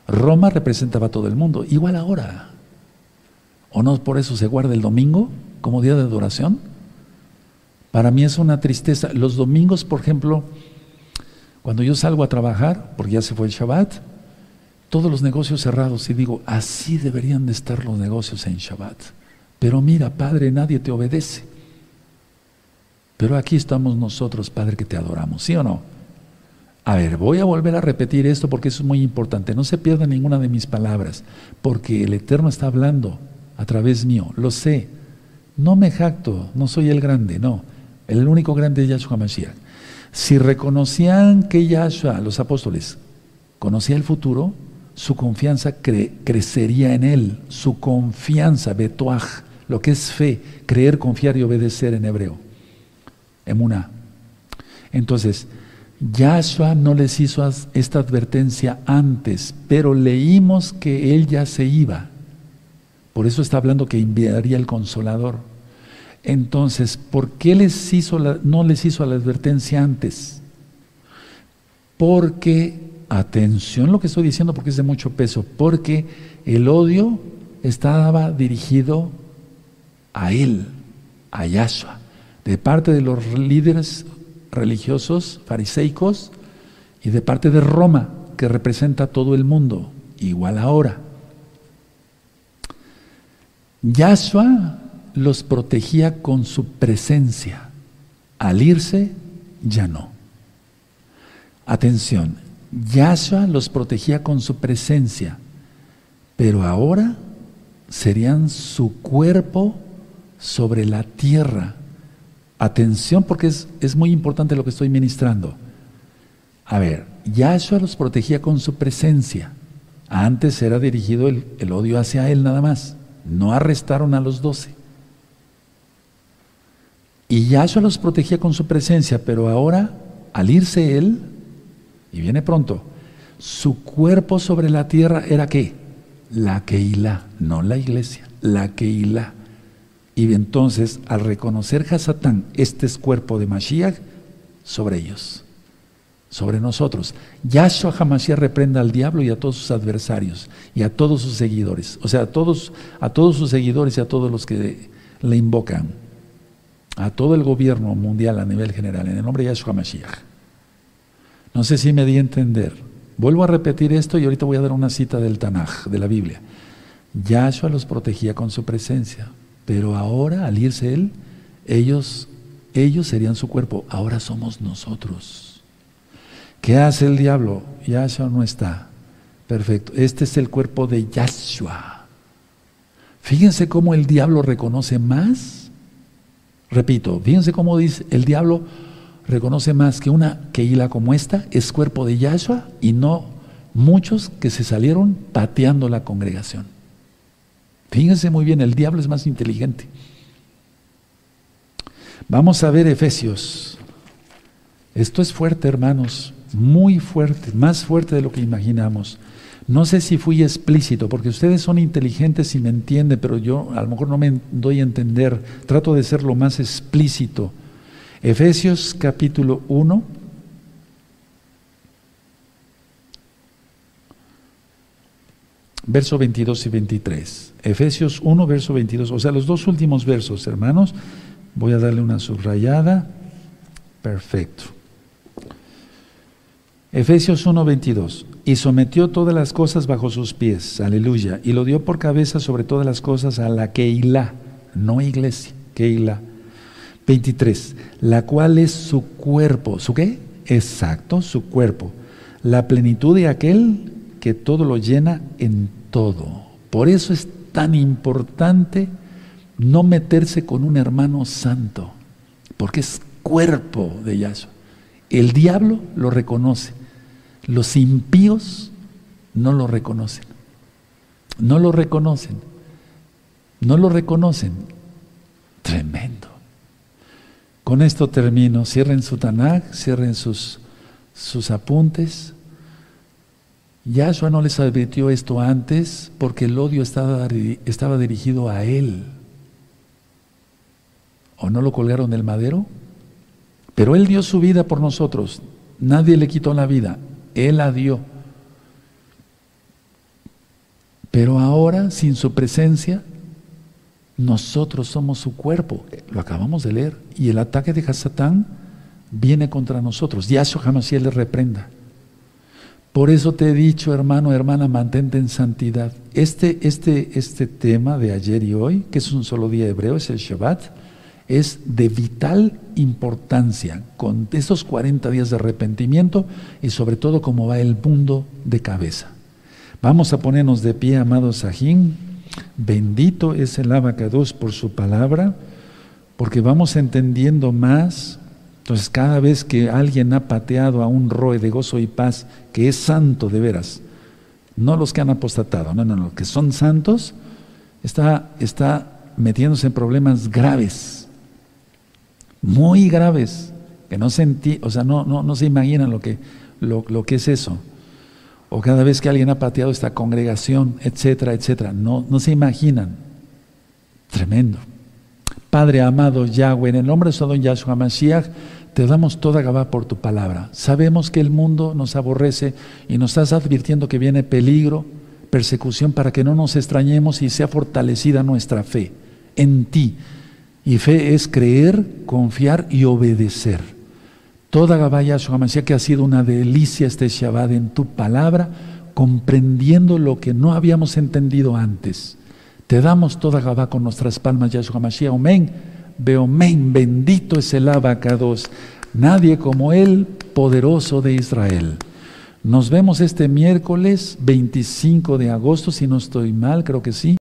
Roma representaba a todo el mundo, igual ahora. ¿O no por eso se guarda el domingo como día de adoración? Para mí es una tristeza. Los domingos, por ejemplo, cuando yo salgo a trabajar, porque ya se fue el Shabbat, todos los negocios cerrados y digo, así deberían de estar los negocios en Shabbat. Pero mira, Padre, nadie te obedece. Pero aquí estamos nosotros, Padre, que te adoramos, ¿sí o no? A ver, voy a volver a repetir esto porque eso es muy importante. No se pierda ninguna de mis palabras, porque el Eterno está hablando a través mío. Lo sé. No me jacto, no soy el grande, no. El único grande es Yahshua Mashiach. Si reconocían que Yahshua, los apóstoles, conocía el futuro, su confianza crecería en él. Su confianza, betuaj, lo que es fe, creer, confiar y obedecer en hebreo. Emuná. Entonces, Yahshua no les hizo esta advertencia antes, pero leímos que Él ya se iba. Por eso está hablando que enviaría el consolador. Entonces, ¿por qué no les hizo la advertencia antes? Porque atención lo que estoy diciendo porque es de mucho peso, porque el odio estaba dirigido a él, a Yahshua, de parte de los líderes religiosos fariseicos y de parte de Roma, que representa todo el mundo, igual ahora. Yahshua los protegía con su presencia. Al irse, ya no. Atención, Yahshua los protegía con su presencia, pero ahora serían su cuerpo sobre la tierra. Atención porque es, es muy importante lo que estoy ministrando. A ver, Yahshua los protegía con su presencia. Antes era dirigido el, el odio hacia él nada más. No arrestaron a los doce. Y Yahshua los protegía con su presencia, pero ahora, al irse él, y viene pronto, su cuerpo sobre la tierra era qué? La Keilah, no la iglesia, la Keilah. Y entonces, al reconocer Hasatán, este es cuerpo de Mashiach, sobre ellos, sobre nosotros. Yahshua Hamashiach reprenda al diablo y a todos sus adversarios y a todos sus seguidores, o sea, a todos, a todos sus seguidores y a todos los que le invocan a todo el gobierno mundial a nivel general, en el nombre de Yahshua Mashiach. No sé si me di a entender. Vuelvo a repetir esto y ahorita voy a dar una cita del Tanaj, de la Biblia. Yahshua los protegía con su presencia, pero ahora, al irse Él, ellos, ellos serían su cuerpo, ahora somos nosotros. ¿Qué hace el diablo? Yahshua no está. Perfecto. Este es el cuerpo de Yahshua. Fíjense cómo el diablo reconoce más Repito, fíjense cómo dice, el diablo reconoce más que una Keila como esta es cuerpo de Yahshua y no muchos que se salieron pateando la congregación. Fíjense muy bien, el diablo es más inteligente. Vamos a ver Efesios. Esto es fuerte, hermanos, muy fuerte, más fuerte de lo que imaginamos. No sé si fui explícito, porque ustedes son inteligentes y me entienden, pero yo a lo mejor no me doy a entender. Trato de ser lo más explícito. Efesios capítulo 1. Verso 22 y 23. Efesios 1, verso 22. O sea, los dos últimos versos, hermanos. Voy a darle una subrayada. Perfecto. Efesios 1, 22 y sometió todas las cosas bajo sus pies, aleluya, y lo dio por cabeza sobre todas las cosas a la Keilah, no iglesia, Keilah. 23, la cual es su cuerpo, ¿su qué? Exacto, su cuerpo, la plenitud de aquel que todo lo llena en todo. Por eso es tan importante no meterse con un hermano santo, porque es cuerpo de Yahshua. El diablo lo reconoce. Los impíos no lo reconocen. No lo reconocen. No lo reconocen. Tremendo. Con esto termino. Cierren su Tanakh, cierren sus, sus apuntes. Yahshua no les advirtió esto antes porque el odio estaba, estaba dirigido a él. ¿O no lo colgaron del madero? Pero él dio su vida por nosotros. Nadie le quitó la vida. Él la dio. Pero ahora, sin su presencia, nosotros somos su cuerpo. Lo acabamos de leer. Y el ataque de Hasatán viene contra nosotros. Yahshua jamás le reprenda. Por eso te he dicho, hermano, hermana, mantente en santidad. Este, este, este tema de ayer y hoy, que es un solo día hebreo, es el Shabbat, es de vital importancia con esos 40 días de arrepentimiento y sobre todo cómo va el mundo de cabeza. Vamos a ponernos de pie, amados Sajín. Bendito es el abacados por su palabra, porque vamos entendiendo más. Entonces, cada vez que alguien ha pateado a un roe de gozo y paz, que es santo de veras, no los que han apostatado, no, no, no, los que son santos, está, está metiéndose en problemas graves muy graves, que no sentí, o sea, no, no, no se imaginan lo que, lo, lo que es eso. O cada vez que alguien ha pateado esta congregación, etcétera, etcétera. No, no se imaginan. Tremendo. Padre amado Yahweh, en el nombre de Sodom Yahshua Mashiach, te damos toda Gabá por tu palabra. Sabemos que el mundo nos aborrece y nos estás advirtiendo que viene peligro, persecución, para que no nos extrañemos y sea fortalecida nuestra fe en ti. Y fe es creer, confiar y obedecer. Toda Gabá Yahshua Mashiach que ha sido una delicia este Shabbat en tu palabra, comprendiendo lo que no habíamos entendido antes. Te damos toda Gabá con nuestras palmas, Yahshua Mashiach. Amén. Veo, amén. Bendito es el abacados. Nadie como Él, poderoso de Israel. Nos vemos este miércoles 25 de agosto, si no estoy mal, creo que sí.